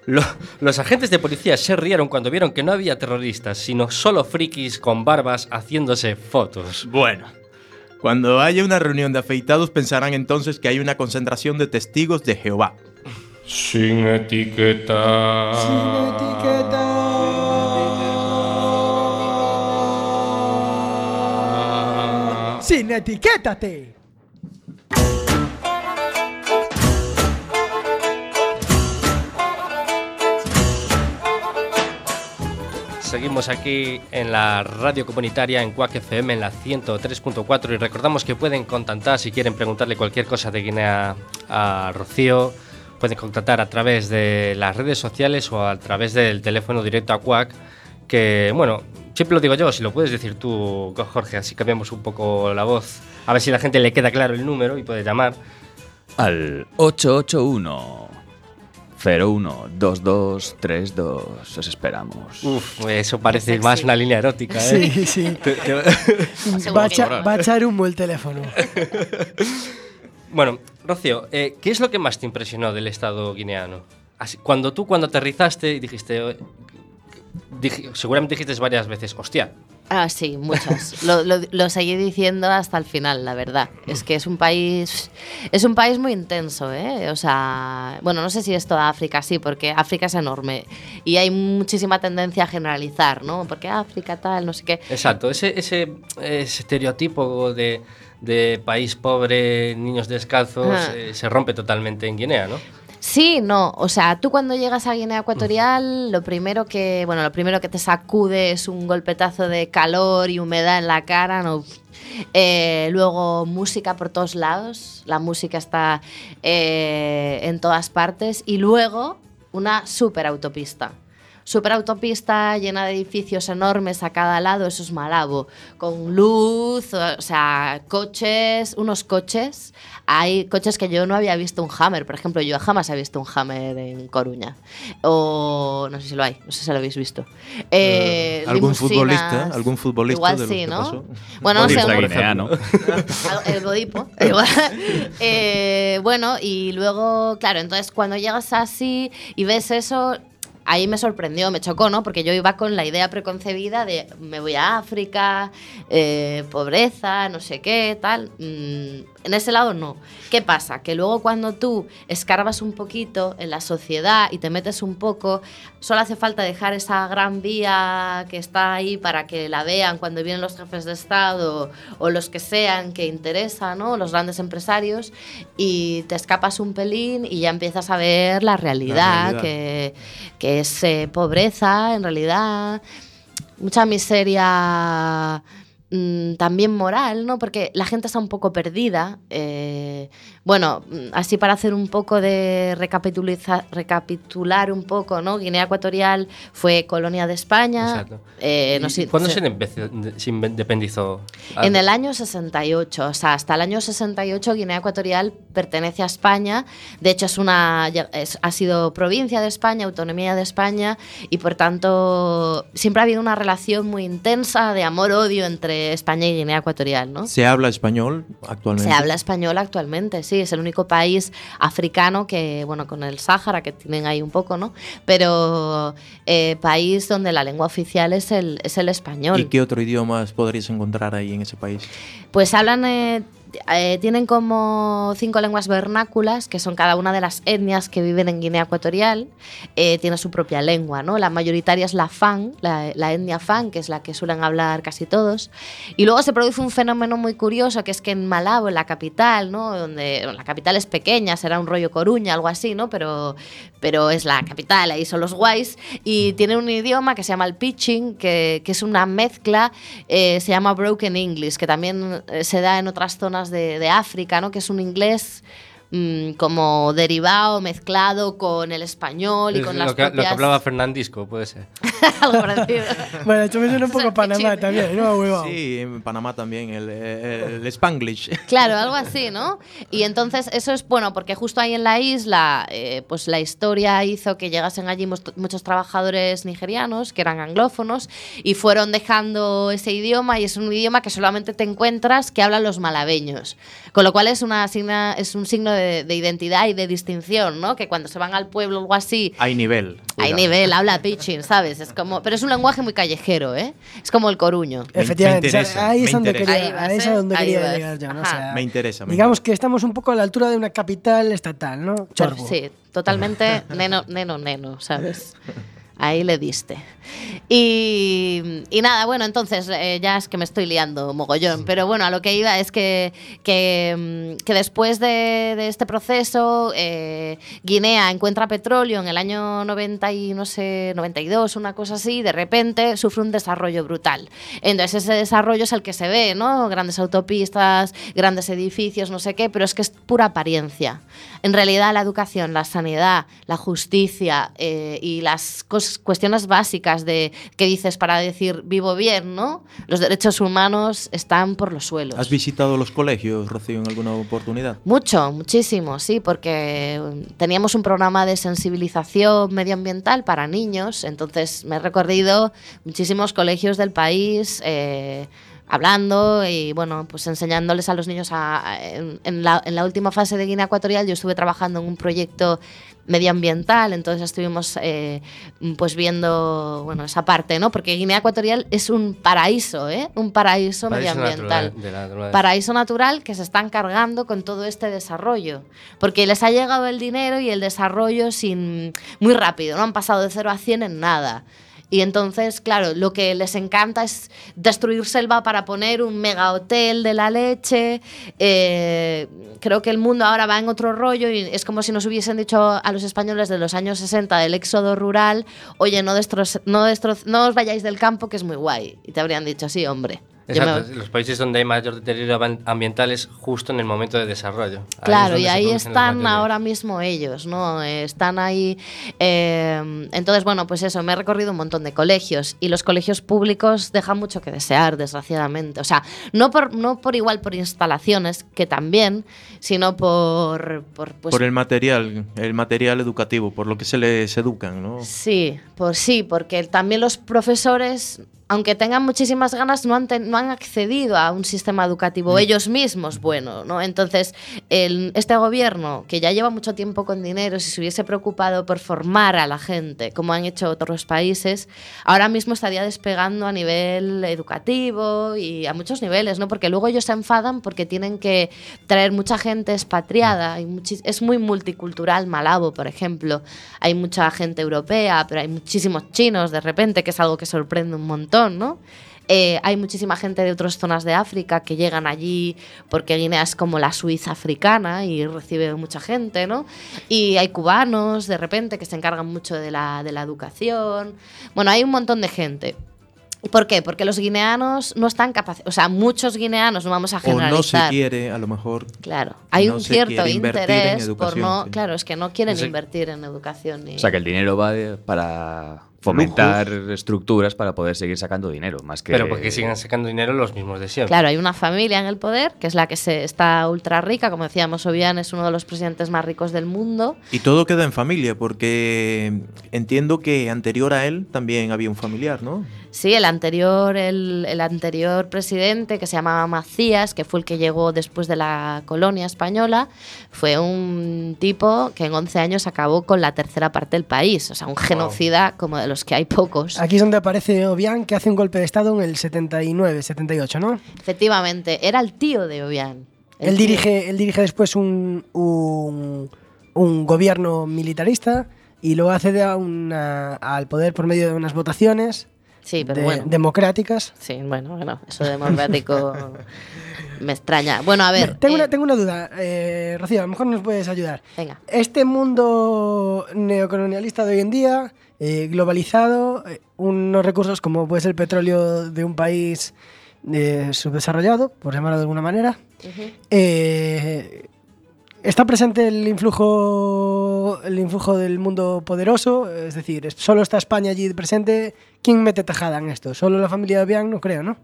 Lo- los agentes de policía se rieron cuando vieron que no había terroristas, sino solo frikis con barbas haciéndose fotos. Bueno. Cuando haya una reunión de afeitados pensarán entonces que hay una concentración de testigos de Jehová. Sin etiqueta. ¡Sin etiquétate! Seguimos aquí en la radio comunitaria en Quack FM en la 103.4 y recordamos que pueden contactar si quieren preguntarle cualquier cosa de Guinea a Rocío. Pueden contactar a través de las redes sociales o a través del teléfono directo a Quack. Que bueno, siempre lo digo yo, si lo puedes decir tú, Jorge, así cambiamos un poco la voz. A ver si a la gente le queda claro el número y puede llamar. Al 881 012232. Os esperamos. Uf, eso parece más una línea erótica, ¿eh? Sí, sí. [LAUGHS] [LAUGHS] Va a, va a echar humo el teléfono. [LAUGHS] Bueno, Rocío, eh, ¿qué es lo que más te impresionó del Estado guineano? Así, cuando tú, cuando aterrizaste, dijiste, dij- seguramente dijiste varias veces, hostia, Ah, sí, muchas. [LAUGHS] lo, lo- lo seguí diciendo hasta el final, la verdad. Es que es un país, es un país muy intenso, ¿eh? O sea, bueno, no sé si es toda África, sí, porque África es enorme y hay muchísima tendencia a generalizar, ¿no? Porque África tal, no sé qué. exacto, ese, ese, ese estereotipo de, de país pobre, niños descalzos, eh, se rompe totalmente en Guinea, ¿no? Sí, no, o sea, tú cuando llegas a Guinea Ecuatorial, lo primero que, bueno, lo primero que te sacude es un golpetazo de calor y humedad en la cara, no. Eh, luego música por todos lados, la música está eh, en todas partes y luego una super autopista. Superautopista llena de edificios enormes a cada lado, eso es Malabo, con luz, o sea, coches, unos coches. Hay coches que yo no había visto un Hammer, por ejemplo, yo jamás he visto un Hammer en Coruña. O no sé si lo hay, no sé si lo habéis visto. Eh, ¿Algún limusinas, futbolista? ¿Algún futbolista Igual de sí, ¿no? Bueno, no sé, un- el bodipo. [LAUGHS] igual. Eh, bueno, y luego, claro, entonces cuando llegas así y ves eso, ahí me sorprendió, me chocó, ¿no? Porque yo iba con la idea preconcebida de me voy a África, eh, pobreza, no sé qué, tal. Mm, en ese lado no. ¿Qué pasa? Que luego cuando tú escarbas un poquito en la sociedad y te metes un poco, solo hace falta dejar esa gran vía que está ahí para que la vean cuando vienen los jefes de Estado o los que sean que interesa, ¿no? Los grandes empresarios y te escapas un pelín y ya empiezas a ver la realidad, realidad. Que, que es eh, pobreza, en realidad, mucha miseria también moral, ¿no? Porque la gente está un poco perdida. eh, bueno, mm, así para hacer un poco de recapitular un poco, ¿no? Guinea Ecuatorial fue colonia de España. Eh, no ¿Y sé- ¿Cuándo se- independizó? En el año 68, o sea, hasta el año 68 Guinea Ecuatorial pertenece a España. De hecho, es una, es- ha sido provincia de España, autonomía de España, y por tanto siempre ha habido una relación muy intensa de amor-odio entre España y Guinea Ecuatorial, ¿no? ¿Se habla español actualmente? Se habla español actualmente, sí, es el único país africano que, bueno, con el Sáhara, que tienen ahí un poco, ¿no? Pero eh, país donde la lengua oficial es el, es el español. ¿Y qué otro idiomas podrías encontrar ahí en ese país? Pues hablan, eh, eh, tienen como cinco lenguas vernáculas, que son cada una de las etnias que viven en Guinea Ecuatorial, eh, tiene su propia lengua, ¿no? La mayoritaria es la Fan, la, la etnia Fan, que es la que suelen hablar casi todos. Y luego se produce un fenómeno muy curioso, que es que en Malabo, en la capital, ¿no? Donde bueno, la capital es pequeña, será un rollo Coruña, algo así, ¿no? Pero, pero es la capital, ahí son los guays, y tiene un idioma que se llama el pitching, que, que es una mezcla, eh, se llama Broken English, que también eh, se da en otras zonas de, de África, ¿no? Que es un inglés mm, como derivado, mezclado con el español y es con lo, las que, lo que hablaba Fernandisco, puede ser. [LAUGHS] algo parecido. Bueno, esto me suena un poco a Panamá también, ¿no? Sí, en Panamá también, el, el, el Spanglish. [LAUGHS] Claro, algo así, ¿no? Y entonces eso es bueno porque justo ahí en la isla, eh, pues la historia hizo que llegasen allí muchos trabajadores nigerianos que eran anglófonos y fueron dejando ese idioma y es un idioma que solamente te encuentras que hablan los malabeños. Con lo cual es, una signa, es un signo de, de identidad y de distinción, ¿no? Que cuando se van al pueblo o algo así, Hay nivel. hay nivel, habla pitching, ¿sabes? Es como, pero es un lenguaje muy callejero, ¿eh? Es como el coruño. Me- Efectivamente, me o sea, interesa, ahí es donde quería, Ahí vas, ahí es a ¿eh? donde Ahí quería llegar yo, ¿no? O sea, Me interesa. me digamos que estamos un poco a la altura de una capital estatal, ¿no? Chorbo. Sí, totalmente [LAUGHS] neno, neno, neno, ¿sabes? [LAUGHS] Ahí le diste. Y, y nada, bueno, entonces eh, ya es que me estoy liando mogollón, pero bueno, a lo que iba es que, que, mm, que después de, de este proceso, eh, Guinea encuentra petróleo en el año 90 y no sé, 92, una cosa así, y de repente sufre un desarrollo brutal. Entonces ese desarrollo es el que se ve, ¿no? Grandes autopistas, grandes edificios, no sé qué, pero es que es pura apariencia. En realidad la educación, la sanidad, la justicia eh, y las cos- cuestiones básicas de que dices para decir vivo bien, ¿no? Los derechos humanos están por los suelos. ¿Has visitado los colegios, Rocío, en alguna oportunidad? Mucho, muchísimo, sí, porque teníamos un programa de sensibilización medioambiental para niños, entonces me he recorrido muchísimos colegios del país. eh, hablando y bueno pues enseñándoles a los niños a, a- en, en la, en la última fase de Guinea Ecuatorial yo estuve trabajando en un proyecto medioambiental entonces estuvimos eh, pues viendo bueno esa parte no porque Guinea Ecuatorial es un paraíso ¿eh? un paraíso, Paraíso medioambiental natural paraíso natural que se están cargando con todo este desarrollo. Porque les ha llegado el dinero y el desarrollo sin muy rápido, no han pasado de 0 a 100 en nada. Y entonces, claro, lo que les encanta es destruir selva para poner un mega hotel de la leche. Eh, creo que el mundo ahora va en otro rollo y es como si nos hubiesen dicho a los españoles de los años 60 del éxodo rural, oye, no, destro no, destro no os vayáis del campo que es muy guay. Y te habrían dicho, sí, hombre. Me- Exacto, los países donde hay mayor deterioro am- ambiental es justo en el momento de desarrollo. Ahí es Claro, y ahí están ahora mismo ellos, ¿no? Están ahí. eh, entonces, bueno, pues eso, me he recorrido un montón de colegios y los colegios públicos dejan mucho que desear, desgraciadamente. O sea, no por, no por igual por instalaciones, que también, sino por. Por, pues, por el material, el material educativo, por lo que se les educan, ¿no? Sí, pues sí, porque también los profesores, aunque tengan muchísimas ganas, no han, no han accedido a un sistema educativo ellos mismos bueno, ¿no? Entonces, el- este gobierno, que ya lleva mucho tiempo con dinero, si se hubiese preocupado por formar a la gente, como han hecho otros países, ahora mismo estaría despegando a nivel educativo y a muchos niveles, ¿no? Porque luego ellos se enfadan porque tienen que traer mucha gente expatriada, hay es muy multicultural Malabo, por ejemplo, hay mucha gente europea, pero hay muchísimos chinos de repente, que es algo que sorprende un montón, ¿no? Eh, hay muchísima gente de otras zonas de África que llegan allí porque Guinea es como la Suiza africana y recibe mucha gente, ¿no? Y hay cubanos de repente que se encargan mucho de la, de la educación. Bueno, hay un montón de gente. ¿Y ¿Por qué? Porque los guineanos no están capacitados, o sea, muchos guineanos, no vamos a O generalizar. no se quiere, a lo mejor. Claro, hay no un cierto interés por no, sí. claro, es que no quieren invertir en educación O sea, que el dinero va de- para fomentar estructuras para poder seguir sacando dinero, más que... Pero porque sigan sacando dinero los mismos de siempre. Claro, hay una familia en el poder, que es la que se está ultra rica, como decíamos, Obiang es uno de los presidentes más ricos del mundo. Y todo queda en familia, porque entiendo que anterior a él también había un familiar, ¿no? Sí, el anterior, el, el anterior presidente, que se llamaba Macías, que fue el que llegó después de la colonia española, fue un tipo que en 11 años acabó con la tercera parte del país. O sea, un genocida como de los que hay pocos. Aquí es donde aparece Obiang, que hace un golpe de Estado en el 79, 78, ¿no? Efectivamente, era el tío de Obiang. El Él dirige, él dirige después un, un, un gobierno militarista y luego accede a una- al poder por medio de unas votaciones Sí, pero de- bueno. democráticas. Sí, bueno, bueno, eso democrático [LAUGHS] me extraña. Bueno, a ver. tengo, eh, una, tengo una duda, eh, Rocío, a lo mejor nos puedes ayudar. Venga. Este mundo neocolonialista de hoy en día, eh, globalizado, eh, unos recursos como puede ser el petróleo de un país eh, subdesarrollado, por llamarlo de alguna manera, eh, ¿está presente el influjo, el influjo del mundo poderoso? Es decir, ¿es- ¿solo está España allí presente? ¿Quién mete tajada en esto? ¿Solo la familia de Obiang? No creo, ¿no?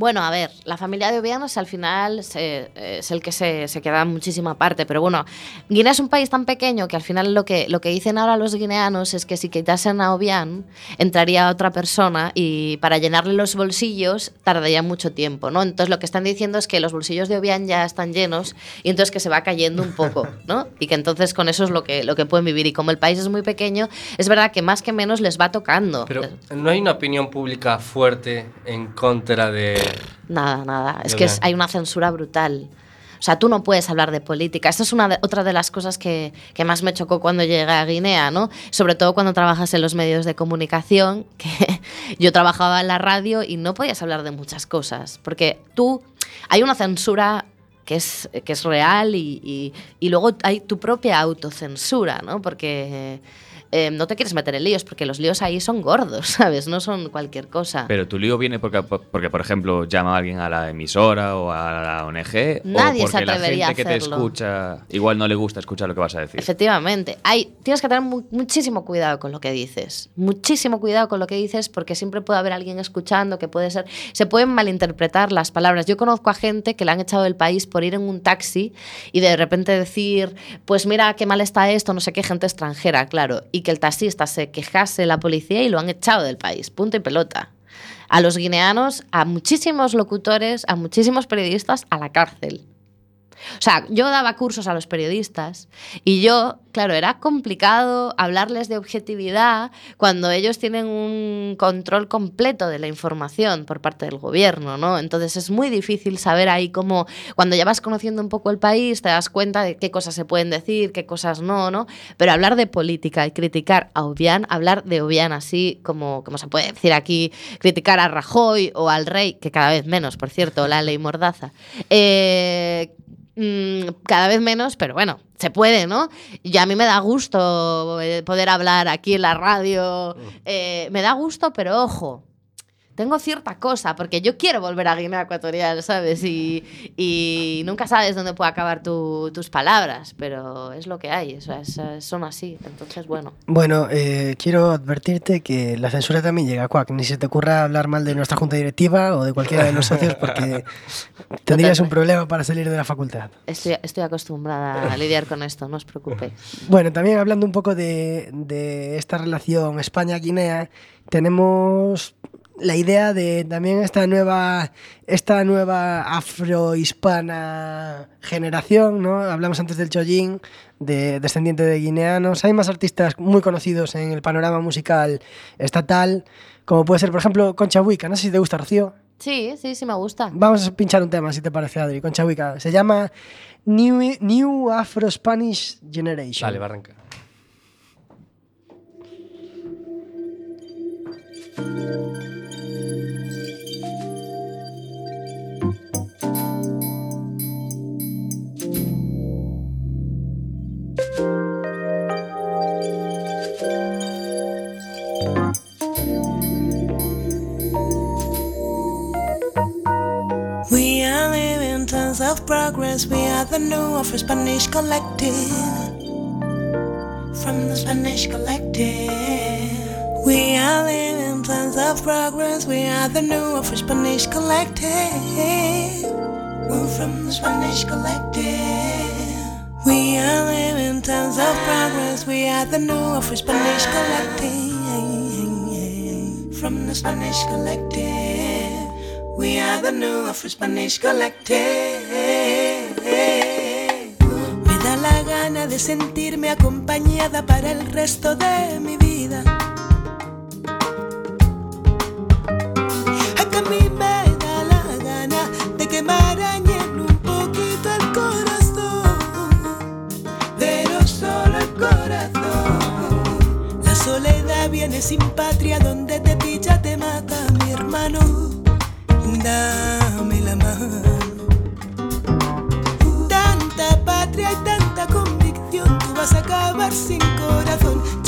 Bueno, a ver, la familia de Obianos al final se- es el que se, se queda muchísima parte, pero bueno, Guinea es un país tan pequeño que al final lo que, lo que dicen ahora los guineanos es que si quitasen a Obiang, entraría otra persona y para llenarle los bolsillos tardaría mucho tiempo, ¿no? Entonces lo que están diciendo es que los bolsillos de Obiang ya están llenos y entonces que se va cayendo un poco, [LAUGHS] ¿no? Y que entonces con eso es lo que, lo que pueden vivir y como el país es muy pequeño, es verdad que más que menos les va tocando. Pero no hay una opinión pública fuerte en contra de... Nada, nada. Es que es- hay una censura brutal. O sea, tú no puedes hablar de política. Esta es una de- otra de las cosas que, que más me chocó cuando llegué a Guinea, ¿no? Sobre todo cuando trabajas en los medios de comunicación, [LAUGHS] que yo trabajaba en la radio y no podías hablar de muchas cosas. Porque tú, hay una censura que es, que es real y, y- y luego hay tu propia autocensura, ¿no? Porque eh, no te quieres meter en líos, porque los líos ahí son gordos, [LAUGHS] ¿sabes? No son cualquier cosa. Pero tu lío viene porque, porque, por ejemplo, llama a alguien a la emisora o a la ONG. Nadie o se porque la atrevería gente a que te escucha igual no le gusta escuchar lo que vas a decir. Efectivamente, hay, tienes que tener mu- muchísimo cuidado con lo que dices. Muchísimo cuidado con lo que dices porque siempre puede haber alguien escuchando que puede ser... Se pueden malinterpretar las palabras. Yo conozco a gente que le han echado del país por ir en un taxi y de repente decir, pues mira qué mal está esto, no sé qué, gente extranjera, claro. Y que el taxista se quejase la policía y lo han echado del país. Punto y pelota. A los guineanos, a muchísimos locutores, a muchísimos periodistas, a la cárcel. O sea, yo daba cursos a los periodistas y yo, claro, era complicado hablarles de objetividad cuando ellos tienen un control completo de la información por parte del gobierno, ¿no? Entonces es muy difícil saber ahí cómo, cuando ya vas conociendo un poco el país, te das cuenta de qué cosas se pueden decir, qué cosas no, ¿no? Pero hablar de política y criticar a Obiang, hablar de Obiang así como, como se puede decir aquí, criticar a Rajoy o al rey, que cada vez menos, por cierto, la ley Mordaza, eh, cada vez menos, pero bueno, se puede, ¿no? Y a mí me da gusto eh, poder hablar aquí en la radio, eh, me da gusto, pero ojo, tengo cierta cosa, porque yo quiero volver a Guinea Ecuatorial, ¿sabes? Y, y nunca sabes dónde puede acabar tu- tus palabras, pero es lo que hay, o sea, es- son así. Entonces, bueno. Bueno, eh, quiero advertirte que la censura también llega, Cuac. Ni se te ocurra hablar mal de nuestra junta directiva o de cualquiera de los socios porque [LAUGHS] tendrías un problema para salir de la facultad. Estoy, estoy acostumbrada a lidiar con esto, no os preocupéis. Bueno, también hablando un poco de, de esta relación España-Guinea, tenemos la idea de también esta nueva, esta nueva afrohispana generación, ¿no? Hablamos antes del Chollín, de, descendiente de guineanos. Hay más artistas muy conocidos en el panorama musical estatal, como puede ser, por ejemplo, Concha Huica. No sé si te gusta, Rocío. Sí, sí, sí me gusta. Vamos a pinchar un tema, si te parece, Adri, Concha Huica. Se llama New, New Afro Spanish Generation. Dale, Barranca. Living of progress. We are the new of Spanish collective. From the Spanish collective. We are living tons of progress. We are the new of Spanish collective. We're from the Spanish collective. We are living tons of progress. We are the new of Spanish collective. From the Spanish collective. We are the new of Spanish collective. Me da la gana de sentirme acompañada para el resto de mi vida. A mí me da la gana de que me un poquito el corazón, pero solo el corazón. La soledad viene sin patria, donde te pilla te mata mi hermano. Dame la mano. Vas a acabar sin corazón.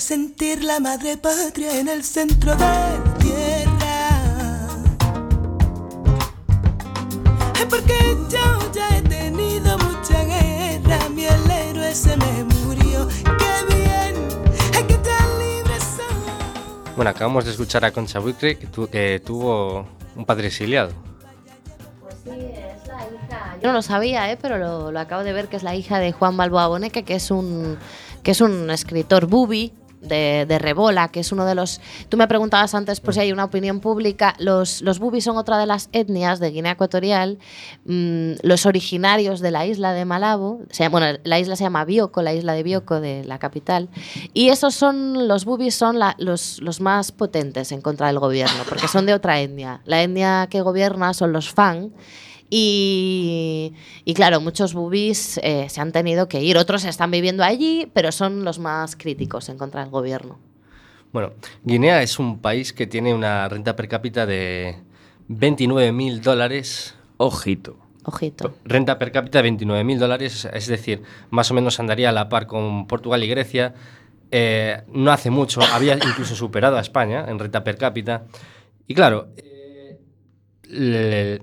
De sentir la madre patria en el centro de la tierra. Porque yo ya he tenido mucha guerra, mi el héroe se me murió. Qué bien, ay, que tan libre soy. Bueno, acabamos de escuchar a Concha Buitre, que, tu- que tuvo un padre exiliado. Yo no lo sabía, ¿eh? pero lo, lo acabo de ver que es la hija de Juan Balboa Boneca, que es un, que es un escritor bubi de, Rebola, que es uno de los... Tú me preguntabas antes por si hay una opinión pública. Los, los bubis son otra de las etnias de Guinea Ecuatorial, mm, los originarios de la isla de Malabo. Se bueno, la isla se llama Bioko, la isla de Bioko, de la capital. Y esos son, los bubis son los, los más potentes en contra del gobierno, porque son de otra etnia. La etnia que gobierna son los Fang. Y, y claro, muchos bubis eh, se han tenido que ir, otros están viviendo allí, pero son los más críticos en contra del gobierno. Bueno, Guinea es un país que tiene una renta per cápita de 29.000 dólares. Ojito. Ojito. Renta per cápita de 29.000 dólares, es decir, más o menos andaría a la par con Portugal y Grecia. Eh, no hace mucho, había incluso superado a España en renta per cápita. Y claro, eh, le-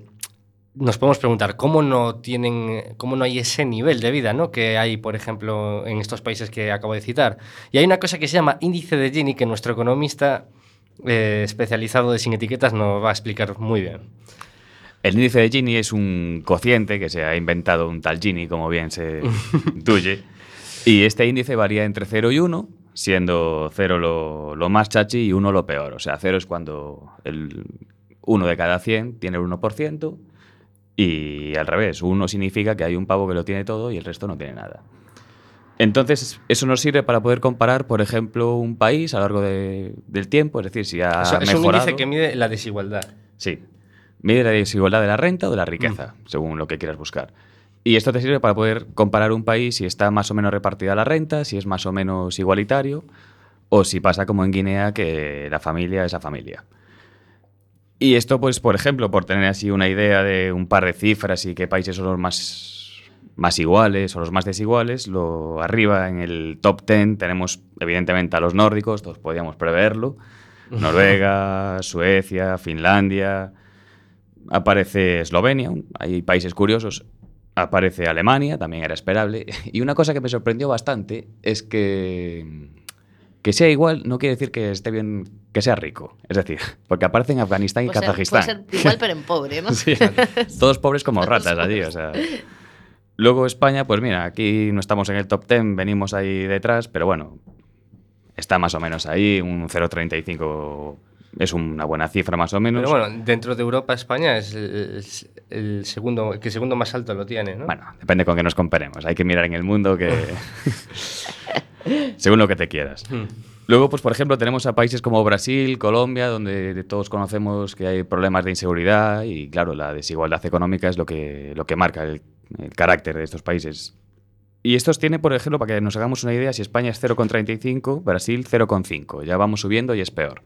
nos podemos preguntar cómo no tienen, cómo no hay ese nivel de vida, ¿no? Que hay, por ejemplo, en estos países que acabo de citar. Y hay una cosa que se llama índice de Gini que nuestro economista eh, especializado de sin etiquetas nos va a explicar muy bien. El índice de Gini es un cociente que se ha inventado un tal Gini, como bien se [LAUGHS] intuye. Y este índice varía entre 0 y 1, siendo 0 lo, lo más chachi y 1 lo peor. O sea, 0 es cuando el 1 de cada 100 tiene el 1%, y al revés, 1 significa que hay un pavo que lo tiene todo y el resto no tiene nada. Entonces, eso nos sirve para poder comparar, por ejemplo, un país a lo largo de- del tiempo, es decir, si ha Eso- es un mejorado. índice que mide la desigualdad. Sí. Mide la desigualdad de la renta o de la riqueza, según lo que quieras buscar. Y esto te sirve para poder comparar un país si está más o menos repartida la renta, si es más o menos igualitario, o si pasa como en Guinea, que la familia es la familia. Y esto, pues, por ejemplo, por tener así una idea de un par de cifras y qué países son los más, más iguales o los más desiguales, lo, arriba en el top 10 tenemos evidentemente a los nórdicos, todos podíamos preverlo. [LAUGHS] Noruega, Suecia, Finlandia, aparece Eslovenia, hay países curiosos, aparece Alemania, también era esperable. [LAUGHS] Y una cosa que me sorprendió bastante es que que sea igual no quiere decir que esté bien que sea rico. Es decir, porque aparece en Afganistán y Puede ser- Kazajistán. puede ser igual, pero en pobre, ¿no? [LAUGHS] Sí, [LAUGHS] todos pobres como ratas allí, o sea. Luego España, pues mira, aquí no estamos en el top 10, venimos ahí detrás, pero bueno, está más o menos ahí, un 0,35 es una buena cifra más o menos. Pero bueno, dentro de Europa, España es el, el segundo, el que segundo más alto lo tiene, ¿no? Bueno, depende con qué nos comparemos. Hay que mirar en el mundo que. [LAUGHS] según lo que te quieras. Luego, pues por ejemplo, tenemos a países como Brasil, Colombia, donde todos conocemos que hay problemas de inseguridad y, claro, la desigualdad económica es lo que, lo que marca el, el carácter de estos países. Y estos tienen, por ejemplo, para que nos hagamos una idea, si España es 0,35, Brasil 0,5. Ya vamos subiendo y es peor.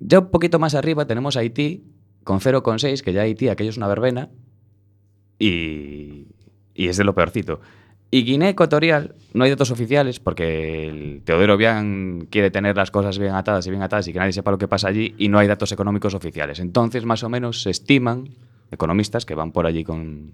Ya un poquito más arriba tenemos Haití con 0,6, que ya Haití, aquello es una verbena, y, y es de lo peorcito. Y Guinea Ecuatorial no hay datos oficiales porque el Teodoro Bian quiere tener las cosas bien atadas y bien atadas y que nadie sepa lo que pasa allí y no hay datos económicos oficiales. Entonces, más o menos se estiman, economistas que van por allí con,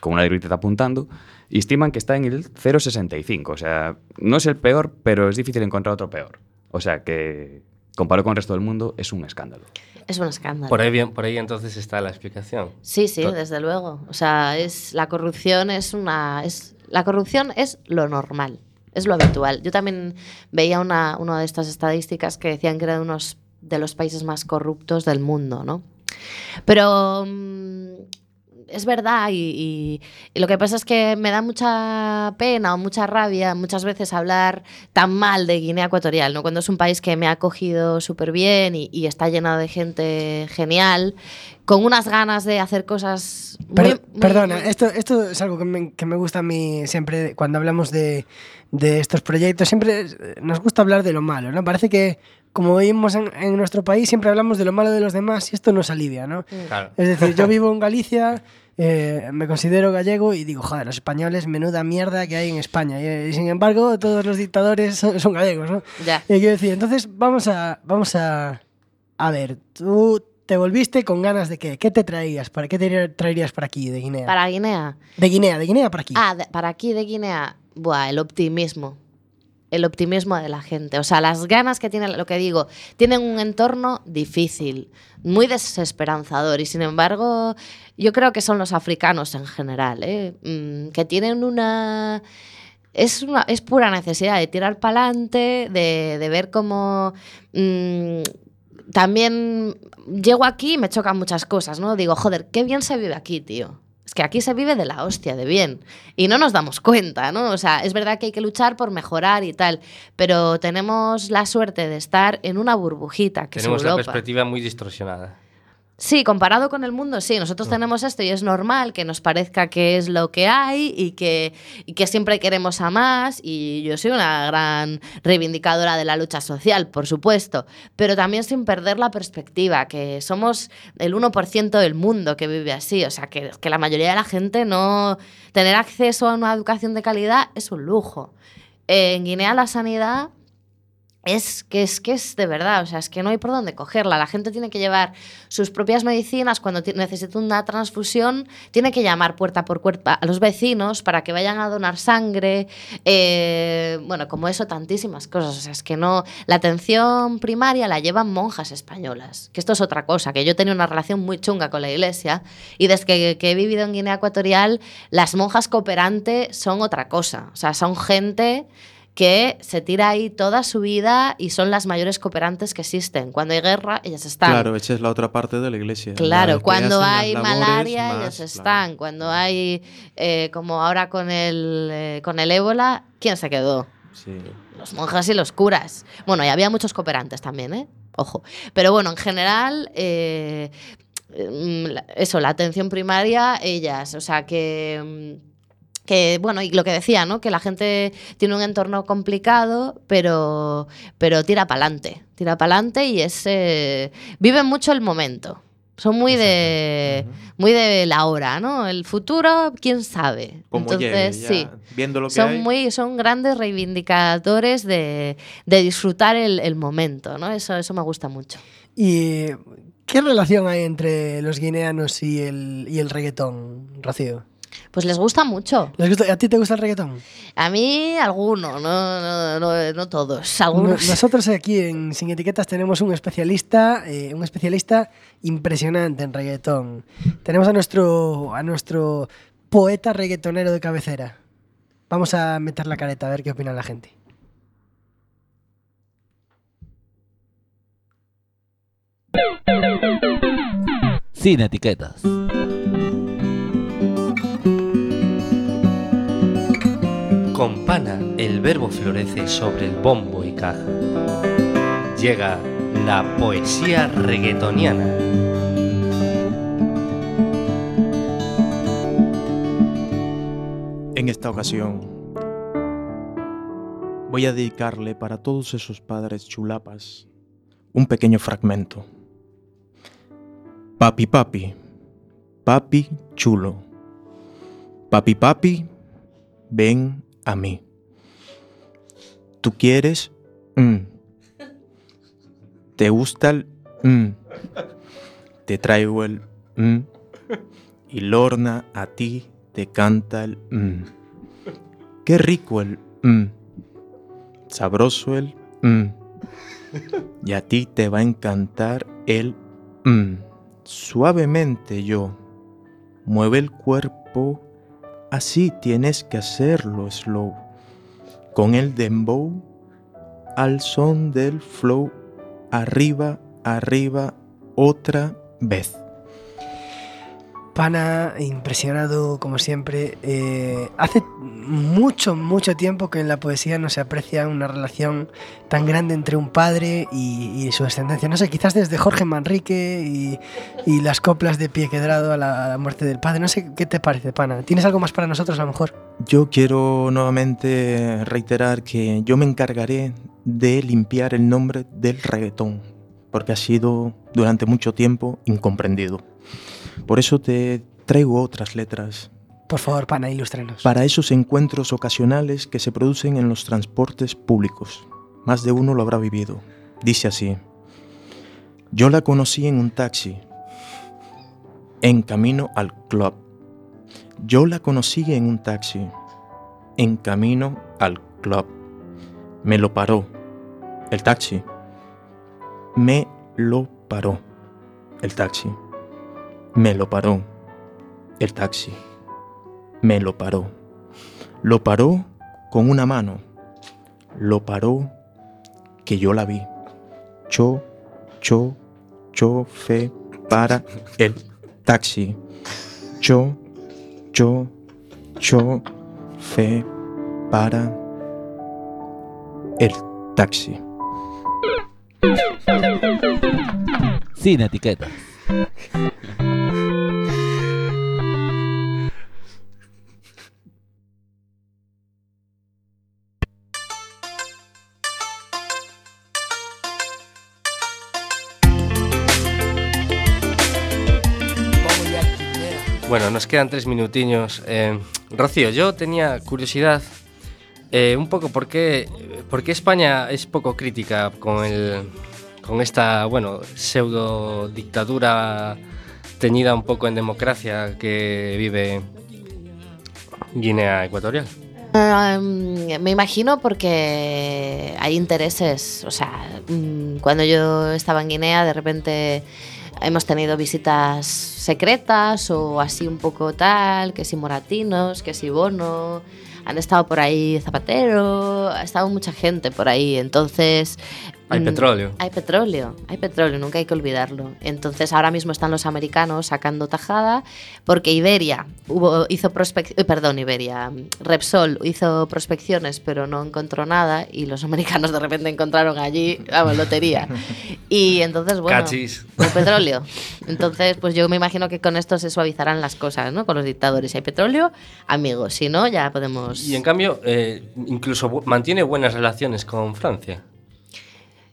con una libreta apuntando, y estiman que está en el 0,65. O sea, no es el peor, pero es difícil encontrar otro peor. O sea que, comparado con el resto del mundo, es un escándalo. Es un escándalo. Por ahí, bien, por ahí entonces está la explicación. Sí, sí, To- desde luego. O sea, es la corrupción es una es la corrupción es lo normal, es lo habitual. Yo también veía una, una de estas estadísticas que decían que era unos de los países más corruptos del mundo, ¿no? Pero mm, es verdad y, y- y lo que pasa es que me da mucha pena o mucha rabia muchas veces hablar tan mal de Guinea Ecuatorial, ¿no? Cuando es un país que me ha acogido súper bien y, y está lleno de gente genial, con unas ganas de hacer cosas muy- Per- muy- perdona, muy- esto, esto es algo que me, que me gusta a mí siempre cuando hablamos de, de estos proyectos. Siempre nos gusta hablar de lo malo, ¿no? Parece que, como vivimos en, en nuestro país, siempre hablamos de lo malo de los demás y esto nos alivia, ¿no? Claro. Es decir, yo vivo en Galicia, [LAUGHS] eh, me considero gallego y digo, joder, los españoles, menuda mierda que hay en España. Y, y sin embargo, todos los dictadores son, son gallegos, ¿no? Ya. Y quiero decir, entonces vamos a, vamos a, a ver, tú te volviste con ganas de qué? ¿Qué te traías? ¿Para qué te traerías para aquí, de Guinea? Para Guinea. De Guinea, de Guinea para aquí. Ah, de- para aquí de Guinea, buah, el optimismo. El optimismo de la gente. O sea, las ganas que tienen, lo que digo, tienen un entorno difícil, muy desesperanzador. Y sin embargo, yo creo que son los africanos en general, ¿eh? Mm, que tienen una. Es, una, es pura necesidad de tirar para adelante, de, ver cómo. mm, también llego aquí y me chocan muchas cosas, ¿no? Digo, joder, qué bien se vive aquí, tío. Es que aquí se vive de la hostia, de bien. Y no nos damos cuenta, ¿no? O sea, es verdad que hay que luchar por mejorar y tal, pero tenemos la suerte de estar en una burbujita que Tenemos es la Europa. perspectiva muy distorsionada. Sí, comparado con el mundo, sí. Nosotros tenemos esto y es normal que nos parezca que es lo que hay y que, y que siempre queremos a más. Y yo soy una gran reivindicadora de la lucha social, por supuesto, pero también sin perder la perspectiva, que somos el 1% del mundo que vive así. O sea, que, que la mayoría de la gente no... Tener acceso a una educación de calidad es un lujo. En Guinea la sanidad es que es que es de verdad, o sea, es que no hay por dónde cogerla. La gente tiene que llevar sus propias medicinas cuando necesita una transfusión, tiene que llamar puerta por puerta a los vecinos para que vayan a donar sangre, eh, bueno, como eso tantísimas cosas. O sea, es que no, la atención primaria la llevan monjas españolas, que esto es otra cosa, que yo tenía una relación muy chunga con la iglesia y desde que, que he vivido en Guinea Ecuatorial, las monjas cooperantes son otra cosa, o sea, son gente que se tira ahí toda su vida y son las mayores cooperantes que existen. Cuando hay guerra, ellas están. Claro, esa es la otra parte de la iglesia. Claro, la cuando hay labores malaria, más, ellos claro. están. Cuando hay, eh, como ahora con el, eh, con el ébola, ¿quién se quedó? Sí. Los monjas y los curas. Bueno, y había muchos cooperantes también, ¿eh? Ojo. Pero bueno, en general, eh, mm, eso, la atención primaria, ellas. O sea, que... que bueno, y lo que decía, ¿no? Que la gente tiene un entorno complicado, pero, pero tira para adelante. Tira para adelante y es. eh, viven mucho el momento. Son muy de, muy de la hora, ¿no? El futuro, quién sabe. Como Entonces, llegue, sí. Viendo lo que Son hay. muy, son grandes reivindicadores de, de disfrutar el, el momento, ¿no? Eso, eso me gusta mucho. ¿Y qué relación hay entre los guineanos y el, y el reggaetón, Rocío? Pues les gusta mucho. ¿Les gusta- ¿A ti te gusta el reggaetón? A mí, alguno, no, no, no, no todos. No- Algunos. Nosotros aquí en Sin Etiquetas tenemos un especialista, eh, un especialista impresionante en reggaetón. Tenemos a nuestro, a nuestro poeta reggaetonero de cabecera. Vamos a meter la careta a ver qué opina la gente. Sin etiquetas. Con pana el verbo florece sobre el bombo y caja. Llega la poesía reggaetoniana. En esta ocasión voy a dedicarle para todos esos padres chulapas un pequeño fragmento. Papi, papi, papi chulo. Papi, papi, ven a mí. ¿Tú quieres? Mm. ¿Te gusta el? Mm. Te traigo el? Mm. Y Lorna a ti te canta el. Qué rico el. Sabroso el. Y a ti te va a encantar el. Suavemente yo. Mueve el cuerpo. Así tienes que hacerlo slow. Con el dembow al son del flow. Arriba, arriba, otra vez. Pana, impresionado como siempre. Eh, hace mucho, mucho tiempo que en la poesía no se aprecia una relación tan grande entre un padre y, su descendencia. No sé, quizás desde Jorge Manrique y, y las coplas de Pie Quedrado a la, a la muerte del padre. No sé qué te parece, Pana. ¿Tienes algo más para nosotros a lo mejor? Yo quiero nuevamente reiterar que yo me encargaré de limpiar el nombre del reggaetón, porque ha sido durante mucho tiempo incomprendido. Por eso te traigo otras letras, Por favor, Pana, ilústrenos. para esos encuentros ocasionales que se producen en los transportes públicos. Más de uno lo habrá vivido. Dice así, yo la conocí en un taxi, en camino al club. Yo la conocí en un taxi, en camino al club. Me lo paró, el taxi. Me lo paró, el taxi. Me lo paró, el taxi. Me lo paró. Lo paró con una mano. Lo paró que yo la vi. Cho, cho, cho, fe, para el taxi. Cho, cho, cho, fe, para el taxi. Sin etiquetas. Bueno, nos quedan tres minutiños. Eh, Rocío, yo tenía curiosidad Eh, un poco, ¿por qué, por qué España es poco crítica con, el, con esta, bueno, pseudo dictadura teñida un poco en democracia que vive Guinea Ecuatorial? Um, me imagino porque hay intereses. O sea, mm, cuando yo estaba en Guinea, de repente hemos tenido visitas secretas o así un poco tal, que si moratinos, que si bono. Han estado por ahí Zapatero, ha estado mucha gente por ahí. Entonces. Hay mm, petróleo. Hay petróleo, hay petróleo, nunca hay que olvidarlo. Entonces ahora mismo están los americanos sacando tajada porque Iberia hubo, hizo prospecciones, perdón, Iberia, Repsol hizo prospecciones pero no encontró nada y los americanos de repente encontraron allí, vamos, lotería. [LAUGHS] Y entonces, bueno, Cachis. el petróleo. Entonces, pues yo me imagino que con esto se suavizarán las cosas, ¿no? Con los dictadores. Si hay petróleo, amigos. Si no, ya podemos... Y en cambio, eh, incluso mantiene buenas relaciones con Francia.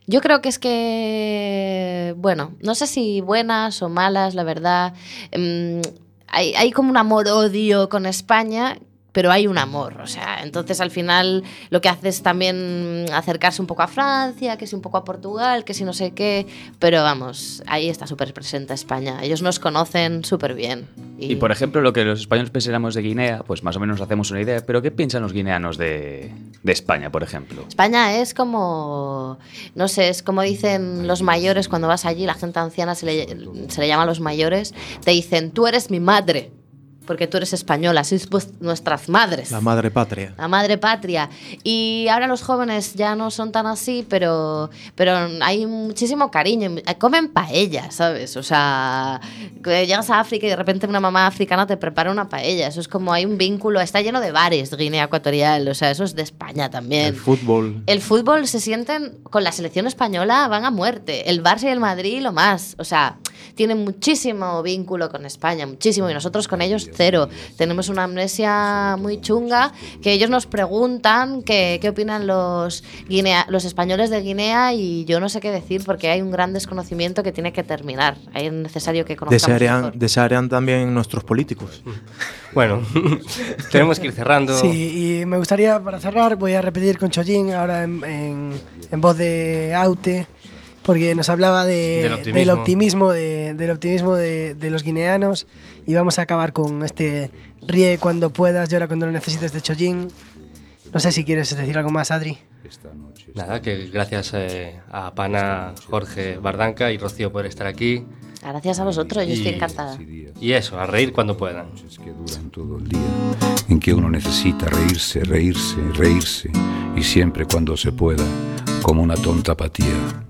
Yo creo que es que, bueno, no sé si buenas o malas, la verdad. Mm, hay, hay como un amor-odio con España, pero hay un amor, o sea, entonces al final lo que hace es también acercarse un poco a Francia, que si un poco a Portugal, que si no sé qué, pero vamos, ahí está súper presente España. Ellos nos conocen súper bien. Y por ejemplo, lo que los españoles pensáramos de Guinea, pues más o menos nos hacemos una idea, pero ¿qué piensan los guineanos de, de España, por ejemplo? España es como, no sé, es como dicen los mayores cuando vas allí, la gente anciana se le, se le llama a los mayores, te dicen, tú eres mi madre, porque tú eres española, sois nuestras madres. La madre patria. La madre patria. Y ahora los jóvenes ya no son tan así, pero, pero hay muchísimo cariño. Comen paella, ¿sabes? O sea, llegas a África y de repente una mamá africana te prepara una paella. Eso es como hay un vínculo. Está lleno de bares, Guinea Ecuatorial. O sea, eso es de España también. El fútbol. El fútbol se sienten con la selección española, van a muerte. El Barça y el Madrid lo más. O sea, tienen muchísimo vínculo con España, muchísimo. Y nosotros con ellos cero. Tenemos una amnesia muy chunga que ellos nos preguntan qué, qué opinan los, Guinea, los españoles de Guinea y yo no sé qué decir porque hay un gran desconocimiento que tiene que terminar. Es necesario que conozcamos Desearían, mejor. desearían también nuestros políticos. [LAUGHS] Bueno, [LAUGHS] tenemos que ir cerrando. Sí, y me gustaría, para cerrar, voy a repetir con Chollín ahora en, en- en voz de Aute, porque nos hablaba de- Del optimismo. del optimismo, de, del optimismo de, de los guineanos. Y vamos a acabar con este ríe cuando puedas, llora cuando lo necesites de Chollín. No sé si quieres decir algo más, Adri. Nada, que gracias eh, a Pana, Jorge Bardanca y Rocío por estar aquí. Gracias a vosotros, yo estoy encantada. Y eso, a reír cuando puedan. que duran todo el día, en que uno necesita reírse, reírse, reírse, y siempre cuando se pueda, como una tonta apatía.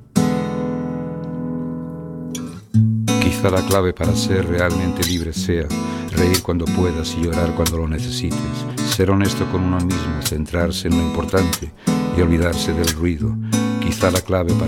Quizá la clave para ser realmente libre sea reír cuando puedas y llorar cuando lo necesites, ser honesto con uno mismo, centrarse en lo importante y olvidarse del ruido. Quizá la clave para